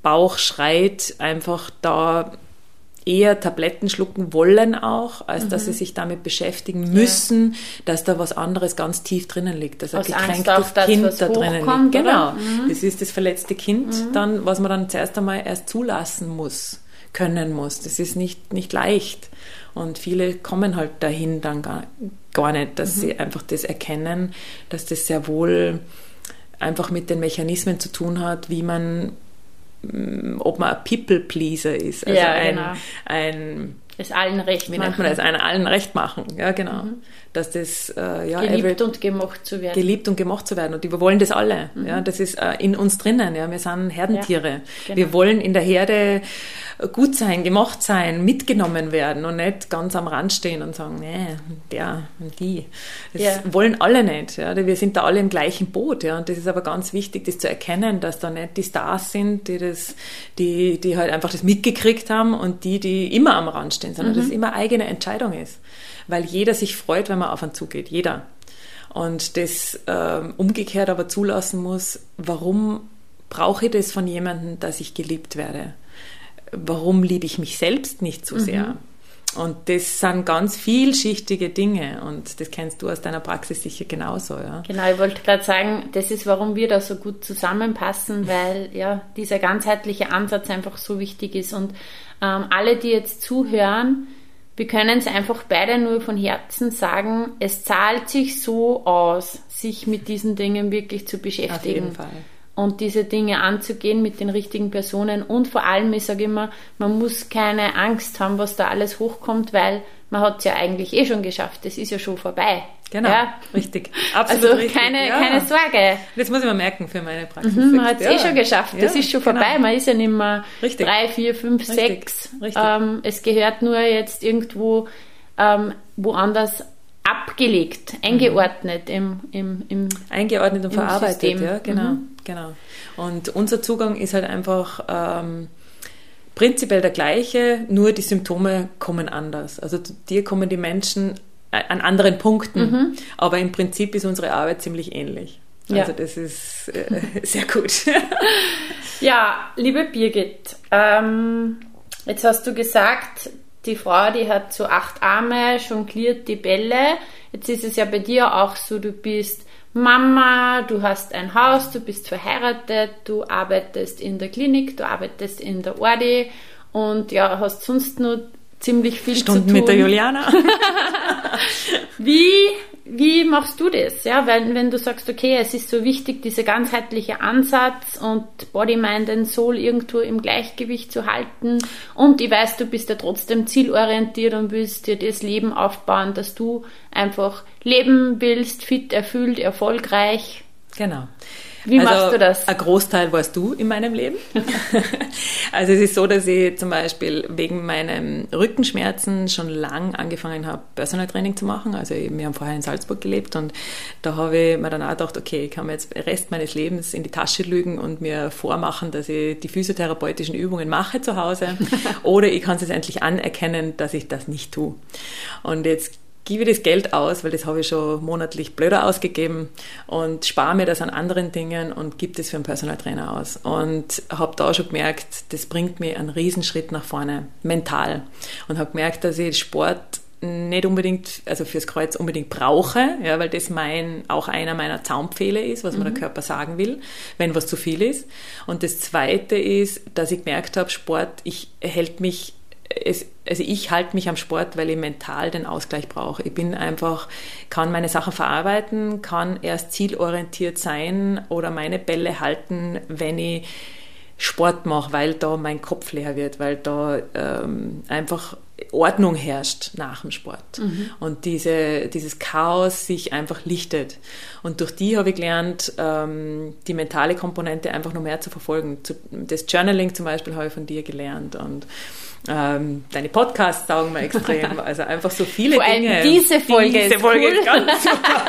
Bauch schreit, einfach da eher Tabletten schlucken wollen auch, als mhm. dass sie sich damit beschäftigen müssen, ja. dass da was anderes ganz tief drinnen liegt, dass ein gekränktes Kind da drinnen liegt. Genau, mhm. das ist das verletzte Kind mhm. dann, was man dann zuerst einmal erst zulassen muss, können muss. Das ist nicht, nicht leicht. Und viele kommen halt dahin dann gar, gar nicht, dass sie mhm. einfach das erkennen, dass das sehr wohl einfach mit den Mechanismen zu tun hat, wie man ob man ein People-Pleaser ist. Also ja, ein, genau. ein es allen recht wie machen. nennt man das? Ein allen recht machen. Ja, genau. Mhm. Dass das, äh, ja, geliebt und gemocht zu werden. Geliebt und gemocht zu werden. Und wir wollen das alle. Mhm. Ja, das ist äh, in uns drinnen. Ja, wir sind Herdentiere. Ja, genau. Wir wollen in der Herde gut sein, gemocht sein, mitgenommen werden und nicht ganz am Rand stehen und sagen, nee, der und die. Das ja. wollen alle nicht. Ja. Wir sind da alle im gleichen Boot. Ja. Und das ist aber ganz wichtig, das zu erkennen, dass da nicht die Stars sind, die das, die, die halt einfach das mitgekriegt haben und die, die immer am Rand stehen, sondern mhm. dass es immer eigene Entscheidung ist. Weil jeder sich freut, wenn man auf einen zugeht. Jeder. Und das ähm, umgekehrt aber zulassen muss, warum brauche ich das von jemandem, dass ich geliebt werde? warum liebe ich mich selbst nicht so sehr? Mhm. Und das sind ganz vielschichtige Dinge und das kennst du aus deiner Praxis sicher genauso. Ja? Genau, ich wollte gerade sagen, das ist, warum wir da so gut zusammenpassen, weil ja dieser ganzheitliche Ansatz einfach so wichtig ist. Und ähm, alle, die jetzt zuhören, wir können es einfach beide nur von Herzen sagen, es zahlt sich so aus, sich mit diesen Dingen wirklich zu beschäftigen. Auf jeden Fall und diese Dinge anzugehen mit den richtigen Personen. Und vor allem, ich sage immer, man muss keine Angst haben, was da alles hochkommt, weil man hat es ja eigentlich eh schon geschafft. Das ist ja schon vorbei. Genau, ja? richtig. Absolut also richtig. Keine, ja. keine Sorge. Das muss ich mir merken für meine Praxis. Mhm, man hat es ja. eh schon geschafft. Das ist schon vorbei. Genau. Man ist ja nicht mehr richtig. drei, vier, fünf, richtig. sechs. Richtig. Ähm, es gehört nur jetzt irgendwo ähm, woanders abgelegt, eingeordnet im, im, im Eingeordnet und verarbeitet, System. ja, genau, mhm. genau. Und unser Zugang ist halt einfach ähm, prinzipiell der gleiche, nur die Symptome kommen anders. Also dir kommen die Menschen an anderen Punkten, mhm. aber im Prinzip ist unsere Arbeit ziemlich ähnlich. Also ja. das ist äh, sehr gut. ja, liebe Birgit, ähm, jetzt hast du gesagt, die Frau, die hat so acht Arme, jongliert die Bälle. Jetzt ist es ja bei dir auch so, du bist Mama, du hast ein Haus, du bist verheiratet, du arbeitest in der Klinik, du arbeitest in der Ordi und ja, hast sonst nur ziemlich viel Stunden zu tun. mit der Juliana. Wie wie machst du das? Ja, weil wenn du sagst, okay, es ist so wichtig, dieser ganzheitliche Ansatz und Body, Mind and Soul irgendwo im Gleichgewicht zu halten und ich weiß, du bist ja trotzdem zielorientiert und willst dir das Leben aufbauen, dass du einfach leben willst, fit, erfüllt, erfolgreich. Genau. Wie also, machst du das? Ein Großteil warst du in meinem Leben. also es ist so, dass ich zum Beispiel wegen meinen Rückenschmerzen schon lang angefangen habe, Personal Training zu machen. Also wir haben vorher in Salzburg gelebt und da habe ich mir dann auch gedacht, okay, ich kann mir jetzt den Rest meines Lebens in die Tasche lügen und mir vormachen, dass ich die physiotherapeutischen Übungen mache zu Hause. oder ich kann es jetzt endlich anerkennen, dass ich das nicht tue. Und jetzt gebe das Geld aus, weil das habe ich schon monatlich blöder ausgegeben und spare mir das an anderen Dingen und gebe das für einen Personal Trainer aus. Und habe da schon gemerkt, das bringt mir einen Riesenschritt nach vorne, mental. Und habe gemerkt, dass ich Sport nicht unbedingt, also fürs Kreuz unbedingt brauche, ja, weil das mein, auch einer meiner Zaunpfähle ist, was mhm. mir der mhm. Körper sagen will, wenn was zu viel ist. Und das zweite ist, dass ich gemerkt habe, Sport, ich hält mich es, also ich halte mich am Sport, weil ich mental den Ausgleich brauche. Ich bin einfach, kann meine Sachen verarbeiten, kann erst zielorientiert sein oder meine Bälle halten, wenn ich Sport mache, weil da mein Kopf leer wird, weil da ähm, einfach Ordnung herrscht nach dem Sport mhm. und diese, dieses Chaos sich einfach lichtet. Und durch die habe ich gelernt, ähm, die mentale Komponente einfach noch mehr zu verfolgen. Das Journaling zum Beispiel habe ich von dir gelernt und ähm, deine Podcasts saugen mir extrem. Also einfach so viele Vor allem Dinge. Diese Folge diese ist Folge cool. ist ganz super.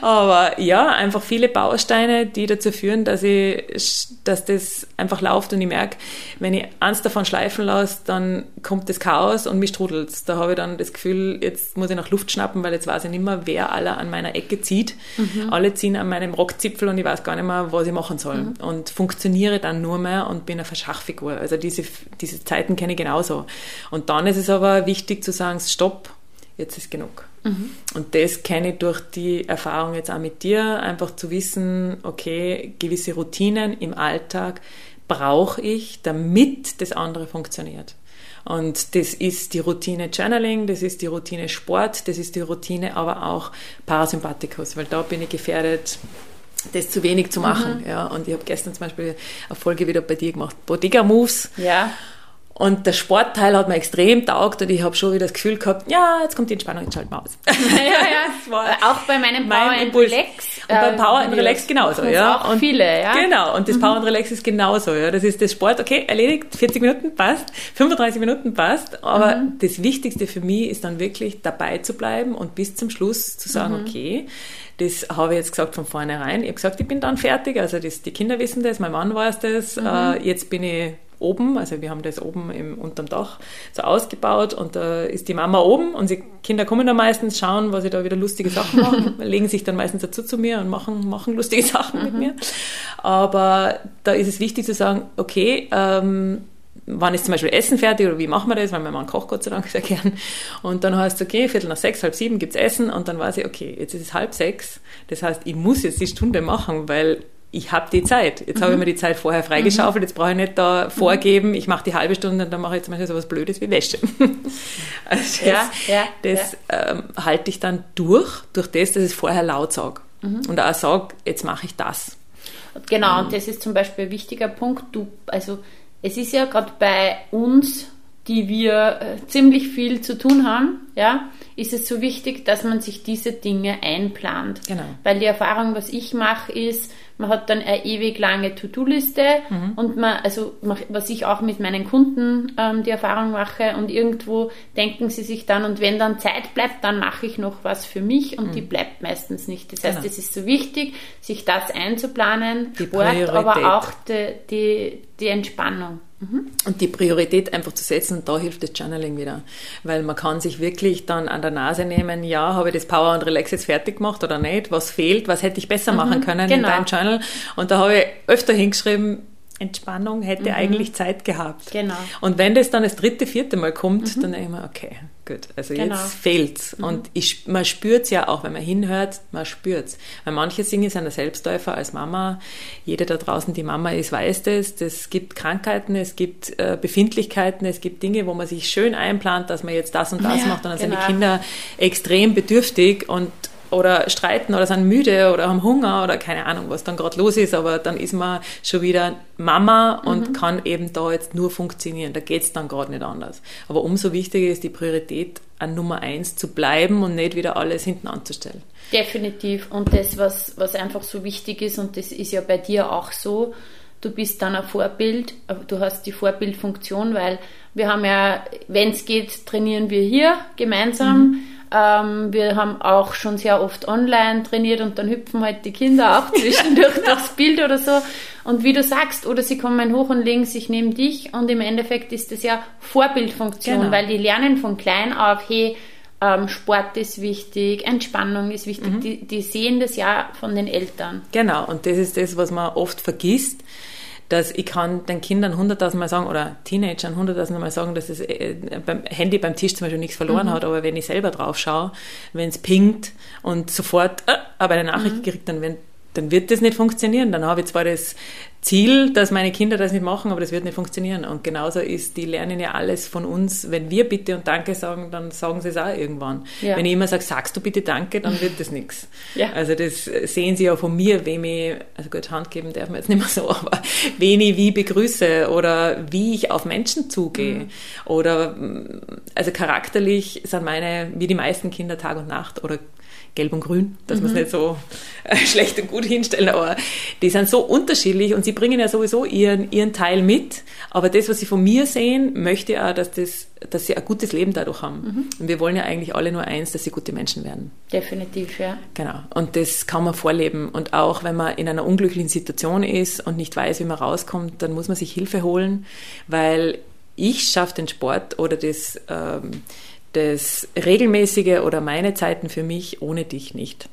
Aber ja, einfach viele Bausteine, die dazu führen, dass ich, dass das einfach läuft und ich merke, wenn ich eins davon schleifen lasse, dann kommt das Chaos und mich strudelt Da habe ich dann das Gefühl, jetzt muss ich nach Luft schnappen, weil jetzt weiß ich nicht mehr, wer alle an meiner Ecke zieht. Mhm. Alle ziehen an meinem Rockzipfel und ich weiß gar nicht mehr, was ich machen soll. Mhm. Und funktioniere dann nur mehr und bin eine Verschachfigur. Also diese, diese Zeit Kenne ich genauso. Und dann ist es aber wichtig zu sagen, stopp, jetzt ist genug. Mhm. Und das kenne ich durch die Erfahrung jetzt auch mit dir, einfach zu wissen, okay, gewisse Routinen im Alltag brauche ich, damit das andere funktioniert. Und das ist die Routine Journaling, das ist die Routine Sport, das ist die Routine aber auch Parasympathikus, weil da bin ich gefährdet, das zu wenig zu machen. Mhm. Ja, und ich habe gestern zum Beispiel eine Folge wieder bei dir gemacht, Bodega Moves. Ja. Und der Sportteil hat mir extrem taugt und ich habe schon wieder das Gefühl gehabt, ja, jetzt kommt die Entspannung, jetzt schalten wir aus. ja, ja, das war auch bei meinem Power mein and Relax. Und beim Power and Relax genauso, ja. Auch und viele, ja. Genau, und das mhm. Power and Relax ist genauso, ja. Das ist das Sport, okay, erledigt, 40 Minuten passt, 35 Minuten passt, aber mhm. das Wichtigste für mich ist dann wirklich dabei zu bleiben und bis zum Schluss zu sagen, mhm. okay, das habe ich jetzt gesagt von vornherein. Ich habe gesagt, ich bin dann fertig. Also das, die Kinder wissen das, mein Mann weiß das. Mhm. Äh, jetzt bin ich oben, also wir haben das oben im, unterm Dach so ausgebaut und da ist die Mama oben und die Kinder kommen dann meistens, schauen, was ich da wieder lustige Sachen mache, legen sich dann meistens dazu zu mir und machen, machen lustige Sachen mhm. mit mir. Aber da ist es wichtig zu sagen, okay, ähm, wann ist zum Beispiel Essen fertig oder wie machen wir das, weil mein Mann kocht Gott sei Dank sehr gern. Und dann heißt es, okay, Viertel nach sechs, halb sieben gibt's Essen und dann weiß ich, okay, jetzt ist es halb sechs. Das heißt, ich muss jetzt die Stunde machen, weil ich habe die Zeit. Jetzt mhm. habe ich mir die Zeit vorher freigeschaufelt, jetzt brauche ich nicht da vorgeben, ich mache die halbe Stunde und dann mache ich zum Beispiel so was Blödes wie Wäsche. also das, ja, das ja. Ähm, halte ich dann durch, durch das, dass ich es vorher laut sage. Mhm. Und auch sage, jetzt mache ich das. Genau, und das ist zum Beispiel ein wichtiger Punkt. Du, also es ist ja gerade bei uns, die wir äh, ziemlich viel zu tun haben, ja, ist es so wichtig, dass man sich diese Dinge einplant. Genau. Weil die Erfahrung, was ich mache, ist, man hat dann eine ewig lange To-Do-Liste mhm. und man, also was ich auch mit meinen Kunden ähm, die Erfahrung mache und irgendwo denken sie sich dann und wenn dann Zeit bleibt, dann mache ich noch was für mich und mhm. die bleibt meistens nicht. Das heißt, genau. es ist so wichtig, sich das einzuplanen, die Sport, Priorität. aber auch die, die, die Entspannung. Und die Priorität einfach zu setzen, und da hilft das Journaling wieder. Weil man kann sich wirklich dann an der Nase nehmen, ja, habe ich das Power und Relax jetzt fertig gemacht oder nicht? Was fehlt? Was hätte ich besser mhm. machen können genau. in deinem Journal? Und da habe ich öfter hingeschrieben, Entspannung hätte mhm. eigentlich Zeit gehabt. Genau. Und wenn das dann das dritte, vierte Mal kommt, mhm. dann denke ich mir, okay, gut, also genau. jetzt fehlt's. Mhm. Und ich, man spürt's ja auch, wenn man hinhört, man spürt's. Weil manche Dinge sind ein Selbstläufer als Mama. Jeder da draußen, die Mama ist, weiß das. Es gibt Krankheiten, es gibt äh, Befindlichkeiten, es gibt Dinge, wo man sich schön einplant, dass man jetzt das und das ja, macht und dann genau. sind die Kinder extrem bedürftig und oder streiten oder sind müde oder haben Hunger oder keine Ahnung, was dann gerade los ist, aber dann ist man schon wieder Mama und mhm. kann eben da jetzt nur funktionieren. Da geht es dann gerade nicht anders. Aber umso wichtiger ist die Priorität an Nummer eins zu bleiben und nicht wieder alles hinten anzustellen. Definitiv. Und das, was, was einfach so wichtig ist, und das ist ja bei dir auch so, du bist dann ein Vorbild, du hast die Vorbildfunktion, weil wir haben ja, wenn es geht, trainieren wir hier gemeinsam. Mhm ähm, wir haben auch schon sehr oft online trainiert und dann hüpfen halt die Kinder auch zwischendurch durchs Bild oder so. Und wie du sagst, oder sie kommen hoch und legen sich neben dich und im Endeffekt ist das ja Vorbildfunktion, genau. weil die lernen von klein auf, hey, ähm, Sport ist wichtig, Entspannung ist wichtig. Mhm. Die, die sehen das ja von den Eltern. Genau, und das ist das, was man oft vergisst dass ich kann den Kindern hunderttausendmal sagen oder Teenagern hunderttausendmal sagen, dass das äh, beim Handy beim Tisch zum Beispiel nichts verloren mhm. hat, aber wenn ich selber drauf schaue, wenn es pinkt und sofort äh, aber eine Nachricht mhm. kriegt, dann, wenn, dann wird das nicht funktionieren. Dann habe ich zwar das Ziel, dass meine Kinder das nicht machen, aber das wird nicht funktionieren. Und genauso ist, die lernen ja alles von uns. Wenn wir Bitte und Danke sagen, dann sagen sie es auch irgendwann. Ja. Wenn ich immer sage, sagst du bitte Danke, dann wird das nichts. Ja. Also das sehen sie ja von mir, wem ich, also gut, Hand geben darf man jetzt nicht mehr so, aber wen ich wie begrüße oder wie ich auf Menschen zugehe. Mhm. Oder, also charakterlich sind meine, wie die meisten Kinder Tag und Nacht oder Gelb und Grün, dass mhm. wir es nicht so äh, schlecht und gut hinstellen, aber die sind so unterschiedlich und sie bringen ja sowieso ihren, ihren Teil mit, aber das, was sie von mir sehen, möchte auch, dass, das, dass sie ein gutes Leben dadurch haben. Mhm. Und wir wollen ja eigentlich alle nur eins, dass sie gute Menschen werden. Definitiv, ja. Genau. Und das kann man vorleben. Und auch wenn man in einer unglücklichen Situation ist und nicht weiß, wie man rauskommt, dann muss man sich Hilfe holen, weil ich schaffe den Sport oder das... Ähm, das Regelmäßige oder meine Zeiten für mich ohne dich nicht.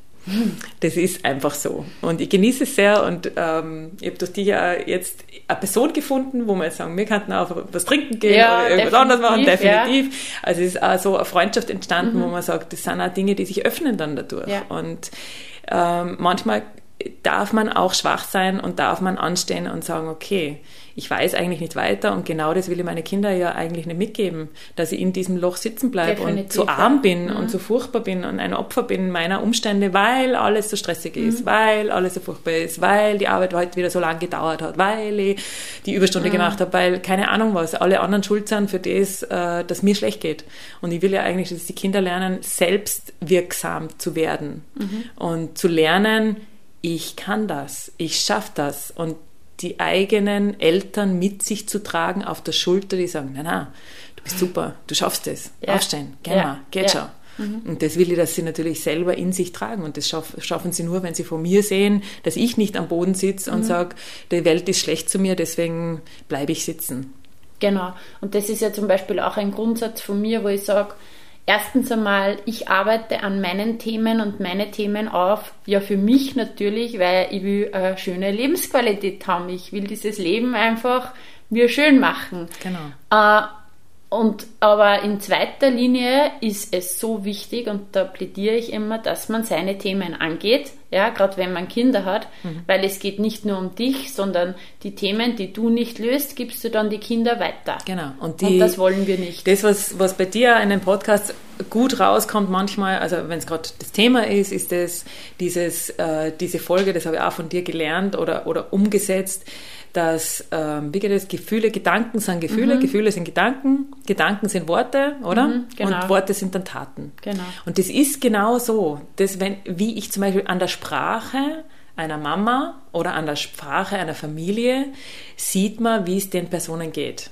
Das ist einfach so. Und ich genieße es sehr und ähm, ich habe durch dich ja jetzt eine Person gefunden, wo wir sagen, wir könnten auch was trinken gehen ja, oder irgendwas anderes machen, definitiv. Ja. Also es ist auch so eine Freundschaft entstanden, mhm. wo man sagt, das sind auch Dinge, die sich öffnen dann dadurch. Ja. Und ähm, manchmal darf man auch schwach sein und darf man anstehen und sagen, okay, ich weiß eigentlich nicht weiter und genau das will ich meine Kinder ja eigentlich nicht mitgeben, dass ich in diesem Loch sitzen bleibe und zu arm bin ja. und mhm. so furchtbar bin und ein Opfer bin meiner Umstände, weil alles so stressig ist, mhm. weil alles so furchtbar ist, weil die Arbeit heute wieder so lange gedauert hat, weil ich die Überstunde mhm. gemacht habe, weil keine Ahnung was, alle anderen schuld sind für das, äh, dass mir schlecht geht. Und ich will ja eigentlich, dass die Kinder lernen, selbstwirksam zu werden mhm. und zu lernen, ich kann das, ich schaffe das und die eigenen Eltern mit sich zu tragen auf der Schulter, die sagen, na na, du bist super, du schaffst es, ja. aufstehen, geh ja. mal, geht ja. schon. Mhm. Und das will ich, dass sie natürlich selber in sich tragen. Und das schaff, schaffen sie nur, wenn sie von mir sehen, dass ich nicht am Boden sitze mhm. und sage, die Welt ist schlecht zu mir, deswegen bleibe ich sitzen. Genau. Und das ist ja zum Beispiel auch ein Grundsatz von mir, wo ich sage, Erstens einmal, ich arbeite an meinen Themen und meine Themen auf, ja für mich natürlich, weil ich will eine schöne Lebensqualität haben. Ich will dieses Leben einfach mir schön machen. Genau. Äh, und aber in zweiter Linie ist es so wichtig und da plädiere ich immer, dass man seine Themen angeht, ja, gerade wenn man Kinder hat, mhm. weil es geht nicht nur um dich, sondern die Themen, die du nicht löst, gibst du dann die Kinder weiter. Genau. Und, die, und das wollen wir nicht. Das, was, was bei dir in den Podcast gut rauskommt manchmal, also wenn es gerade das Thema ist, ist es dieses, äh, diese Folge, das habe ich auch von dir gelernt oder, oder umgesetzt, dass, ähm, wie geht es, Gefühle, Gedanken sind Gefühle, mhm. Gefühle sind Gedanken, Gedanken sind Worte, oder? Mhm, genau. Und Worte sind dann Taten. Genau. Und das ist genau so, dass wenn, wie ich zum Beispiel an der Sprache einer Mama oder an der Sprache einer Familie sieht man, wie es den Personen geht.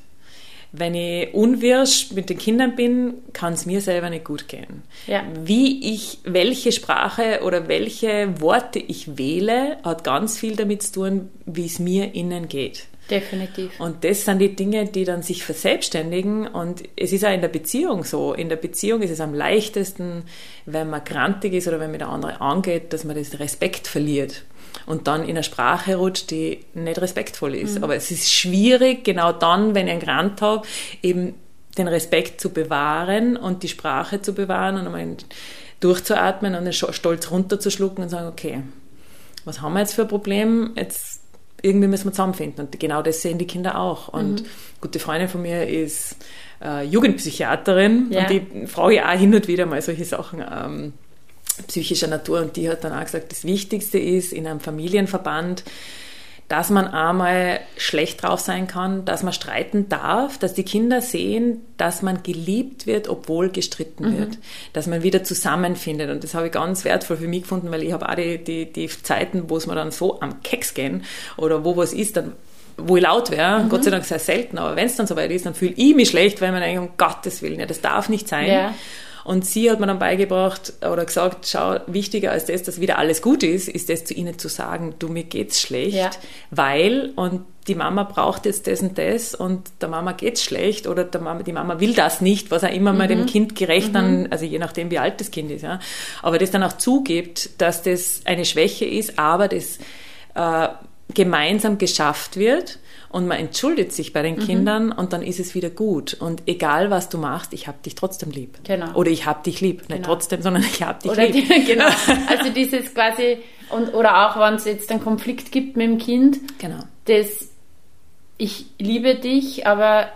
Wenn ich unwirsch mit den Kindern bin, kann es mir selber nicht gut gehen. Ja. Wie ich, welche Sprache oder welche Worte ich wähle, hat ganz viel damit zu tun, wie es mir innen geht. Definitiv. Und das sind die Dinge, die dann sich verselbstständigen. Und es ist auch in der Beziehung so. In der Beziehung ist es am leichtesten, wenn man grantig ist oder wenn man der andere angeht, dass man das Respekt verliert und dann in eine Sprache rutscht, die nicht respektvoll ist. Mhm. Aber es ist schwierig, genau dann, wenn ich einen Grant habe, eben den Respekt zu bewahren und die Sprache zu bewahren und einmal durchzuatmen und den Stolz runterzuschlucken und sagen, okay, was haben wir jetzt für ein Problem? Jetzt irgendwie müssen wir zusammenfinden. Und genau das sehen die Kinder auch. Und mhm. gute Freundin von mir ist äh, Jugendpsychiaterin ja. und die frage ich auch hin und wieder mal solche Sachen ähm, psychischer Natur. Und die hat dann auch gesagt, das Wichtigste ist in einem Familienverband, dass man einmal schlecht drauf sein kann, dass man streiten darf, dass die Kinder sehen, dass man geliebt wird, obwohl gestritten mhm. wird, dass man wieder zusammenfindet. Und das habe ich ganz wertvoll für mich gefunden, weil ich habe auch die, die, die Zeiten, wo es mir dann so am Keks gehen oder wo was ist, dann wo ich laut wäre, mhm. Gott sei Dank sehr selten, aber wenn es dann soweit ist, dann fühle ich mich schlecht, weil man denkt, um Gottes Willen, ja, das darf nicht sein. Ja. Und sie hat mir dann beigebracht oder gesagt, schau, wichtiger als das, dass wieder alles gut ist, ist das zu ihnen zu sagen, du, mir geht's schlecht, ja. weil, und die Mama braucht jetzt das und das und der Mama geht's schlecht oder der Mama, die Mama will das nicht, was auch immer mhm. mal dem Kind gerecht mhm. dann, also je nachdem, wie alt das Kind ist, ja. Aber das dann auch zugibt, dass das eine Schwäche ist, aber das äh, gemeinsam geschafft wird und man entschuldigt sich bei den mhm. Kindern und dann ist es wieder gut. Und egal, was du machst, ich habe dich trotzdem lieb. Genau. Oder ich habe dich lieb. Nicht genau. trotzdem, sondern ich habe dich oder lieb. Genau. Also dieses quasi, und, oder auch wenn es jetzt einen Konflikt gibt mit dem Kind, genau. das ich liebe dich, aber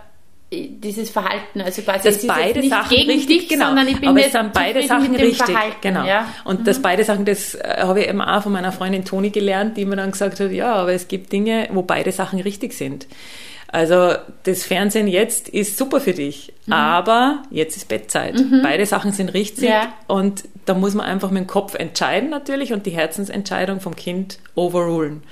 dieses Verhalten, also quasi dass beide Sachen richtig, dich, genau, sondern ich bin aber es sind beide Sachen richtig, Verhalten, genau. Ja? Und mhm. das beide Sachen, das äh, habe ich eben auch von meiner Freundin Toni gelernt, die mir dann gesagt hat, ja, aber es gibt Dinge, wo beide Sachen richtig sind. Also das Fernsehen jetzt ist super für dich, mhm. aber jetzt ist Bettzeit. Mhm. Beide Sachen sind richtig ja. und da muss man einfach mit dem Kopf entscheiden natürlich und die Herzensentscheidung vom Kind overrulen.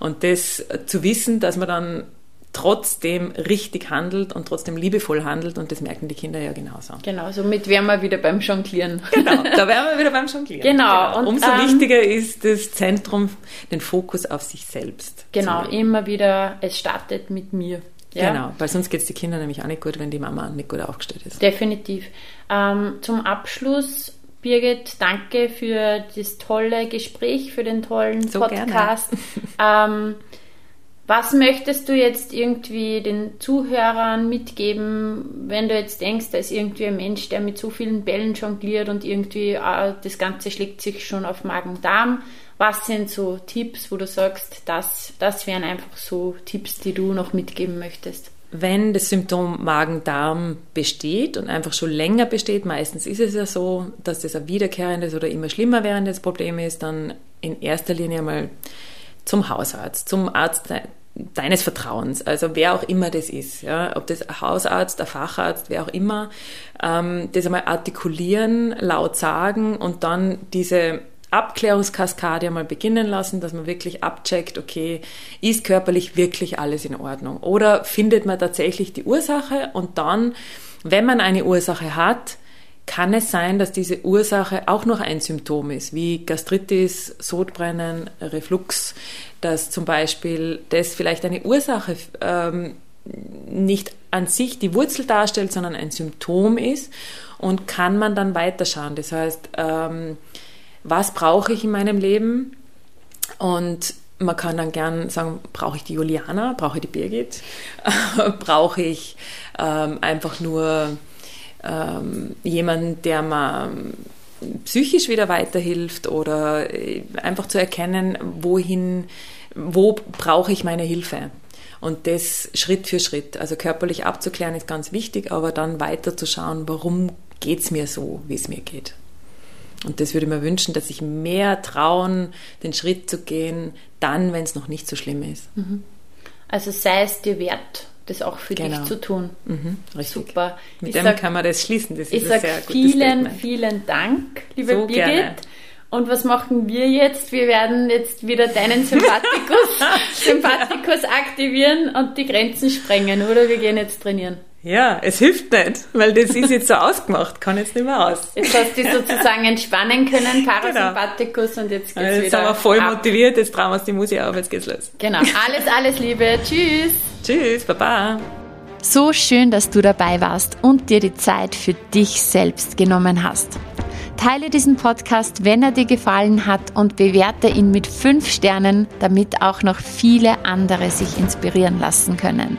Und das zu wissen, dass man dann trotzdem richtig handelt und trotzdem liebevoll handelt und das merken die Kinder ja genauso. Genau, somit wären wir wieder beim Jonglieren. Genau, da wären wir wieder beim Jonglieren. Genau. genau. Und, Umso ähm, wichtiger ist das Zentrum, den Fokus auf sich selbst. Genau, immer wieder, es startet mit mir. Ja? Genau, weil sonst geht es den Kindern nämlich auch nicht gut, wenn die Mama nicht gut aufgestellt ist. Definitiv. Ähm, zum Abschluss Birgit, danke für das tolle Gespräch, für den tollen so Podcast. Ähm, was möchtest du jetzt irgendwie den Zuhörern mitgeben, wenn du jetzt denkst, da ist irgendwie ein Mensch, der mit so vielen Bällen jongliert und irgendwie äh, das Ganze schlägt sich schon auf Magen-Darm? Was sind so Tipps, wo du sagst, das, das wären einfach so Tipps, die du noch mitgeben möchtest? Wenn das Symptom Magen-Darm besteht und einfach schon länger besteht, meistens ist es ja so, dass das ein wiederkehrendes oder immer schlimmer währendes Problem ist, dann in erster Linie mal zum Hausarzt, zum Arzt deines Vertrauens, also wer auch immer das ist, ja, ob das ein Hausarzt, ein Facharzt, wer auch immer, ähm, das einmal artikulieren, laut sagen und dann diese Abklärungskaskade einmal beginnen lassen, dass man wirklich abcheckt, okay, ist körperlich wirklich alles in Ordnung? Oder findet man tatsächlich die Ursache und dann, wenn man eine Ursache hat, kann es sein, dass diese Ursache auch noch ein Symptom ist, wie Gastritis, Sodbrennen, Reflux, dass zum Beispiel das vielleicht eine Ursache ähm, nicht an sich die Wurzel darstellt, sondern ein Symptom ist und kann man dann weiterschauen. Das heißt, ähm, was brauche ich in meinem Leben? Und man kann dann gern sagen, brauche ich die Juliana, brauche ich die Birgit, brauche ich ähm, einfach nur ähm, jemanden, der mir psychisch wieder weiterhilft oder äh, einfach zu erkennen, wohin, wo brauche ich meine Hilfe. Und das Schritt für Schritt. Also körperlich abzuklären ist ganz wichtig, aber dann weiter zu schauen, warum geht es mir so, wie es mir geht. Und das würde ich mir wünschen, dass sich mehr trauen, den Schritt zu gehen, dann, wenn es noch nicht so schlimm ist. Mhm. Also sei es dir wert, das auch für genau. dich zu tun. Mhm, Super. Mit ich dem sag, kann man das schließen. Das ist ich sage vielen, vielen Dank, liebe so Birgit. Gerne. Und was machen wir jetzt? Wir werden jetzt wieder deinen Sympathikus, Sympathikus aktivieren und die Grenzen sprengen, oder? Wir gehen jetzt trainieren. Ja, es hilft nicht, weil das ist jetzt so ausgemacht, kann jetzt nicht mehr aus. Jetzt hast du sozusagen entspannen können, Parasympathikus genau. und jetzt geht's also jetzt wieder. Jetzt sind wir voll ab. motiviert, jetzt trauen wir uns die Musik auf, jetzt geht's los. Genau, alles, alles Liebe, tschüss. Tschüss, Baba. So schön, dass du dabei warst und dir die Zeit für dich selbst genommen hast. Teile diesen Podcast, wenn er dir gefallen hat und bewerte ihn mit fünf Sternen, damit auch noch viele andere sich inspirieren lassen können.